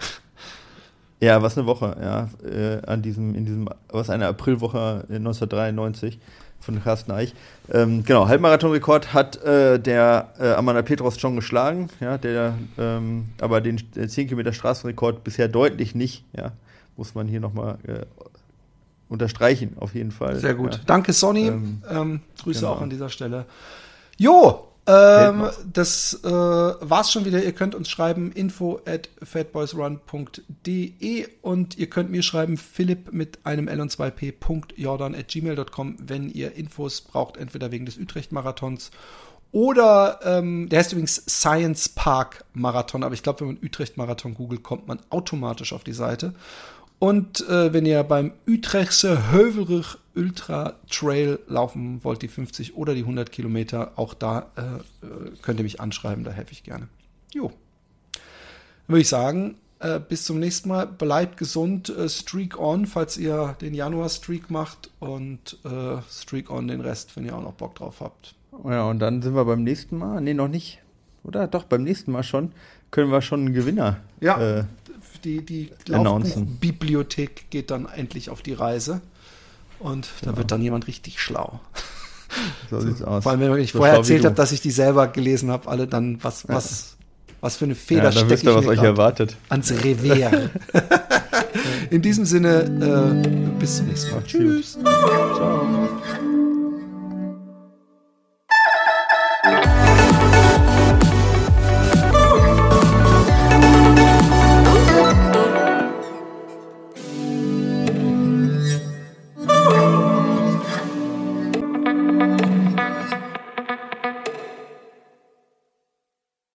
Äh, ja, was eine Woche, ja. Äh, an diesem, in diesem, was eine Aprilwoche 1993 von Carsten Eich. Ähm, genau, Halbmarathonrekord hat äh, der äh, Amanda Petros schon geschlagen, ja, der, ähm, aber den 10 Kilometer Straßenrekord bisher deutlich nicht, ja, muss man hier nochmal äh, unterstreichen, auf jeden Fall. Sehr gut. Ja. Danke, Sonny. Ähm, ähm, Grüße genau. auch an dieser Stelle. Jo, ähm, das äh, war's schon wieder. Ihr könnt uns schreiben info at fatboysrun.de und ihr könnt mir schreiben philipp mit einem L und 2p.jordan at gmail.com, wenn ihr Infos braucht, entweder wegen des Utrecht-Marathons oder ähm, der heißt übrigens Science Park Marathon, aber ich glaube, wenn man Utrecht Marathon googelt, kommt man automatisch auf die Seite. Und äh, wenn ihr beim Utrechtse Heuvelrich Ultra Trail laufen wollt, die 50 oder die 100 Kilometer, auch da äh, äh, könnt ihr mich anschreiben, da helfe ich gerne. Jo. Dann würde ich sagen, äh, bis zum nächsten Mal. Bleibt gesund, äh, Streak on, falls ihr den Januar-Streak macht und äh, Streak on den Rest, wenn ihr auch noch Bock drauf habt. Ja, und dann sind wir beim nächsten Mal. Nee, noch nicht. Oder? Doch, beim nächsten Mal schon. Können wir schon einen Gewinner. Ja. Die, die Laufbuchbibliothek geht dann endlich auf die Reise. Und da ja. wird dann jemand richtig schlau. So sieht's aus. Vor allem, wenn ich so vorher erzählt habe, dass ich die selber gelesen habe, alle dann, was, was, was für eine Feder ja, stecke ich was euch erwartet. ans Revier. In diesem Sinne, äh, bis zum nächsten Mal. Tschüss. Ciao.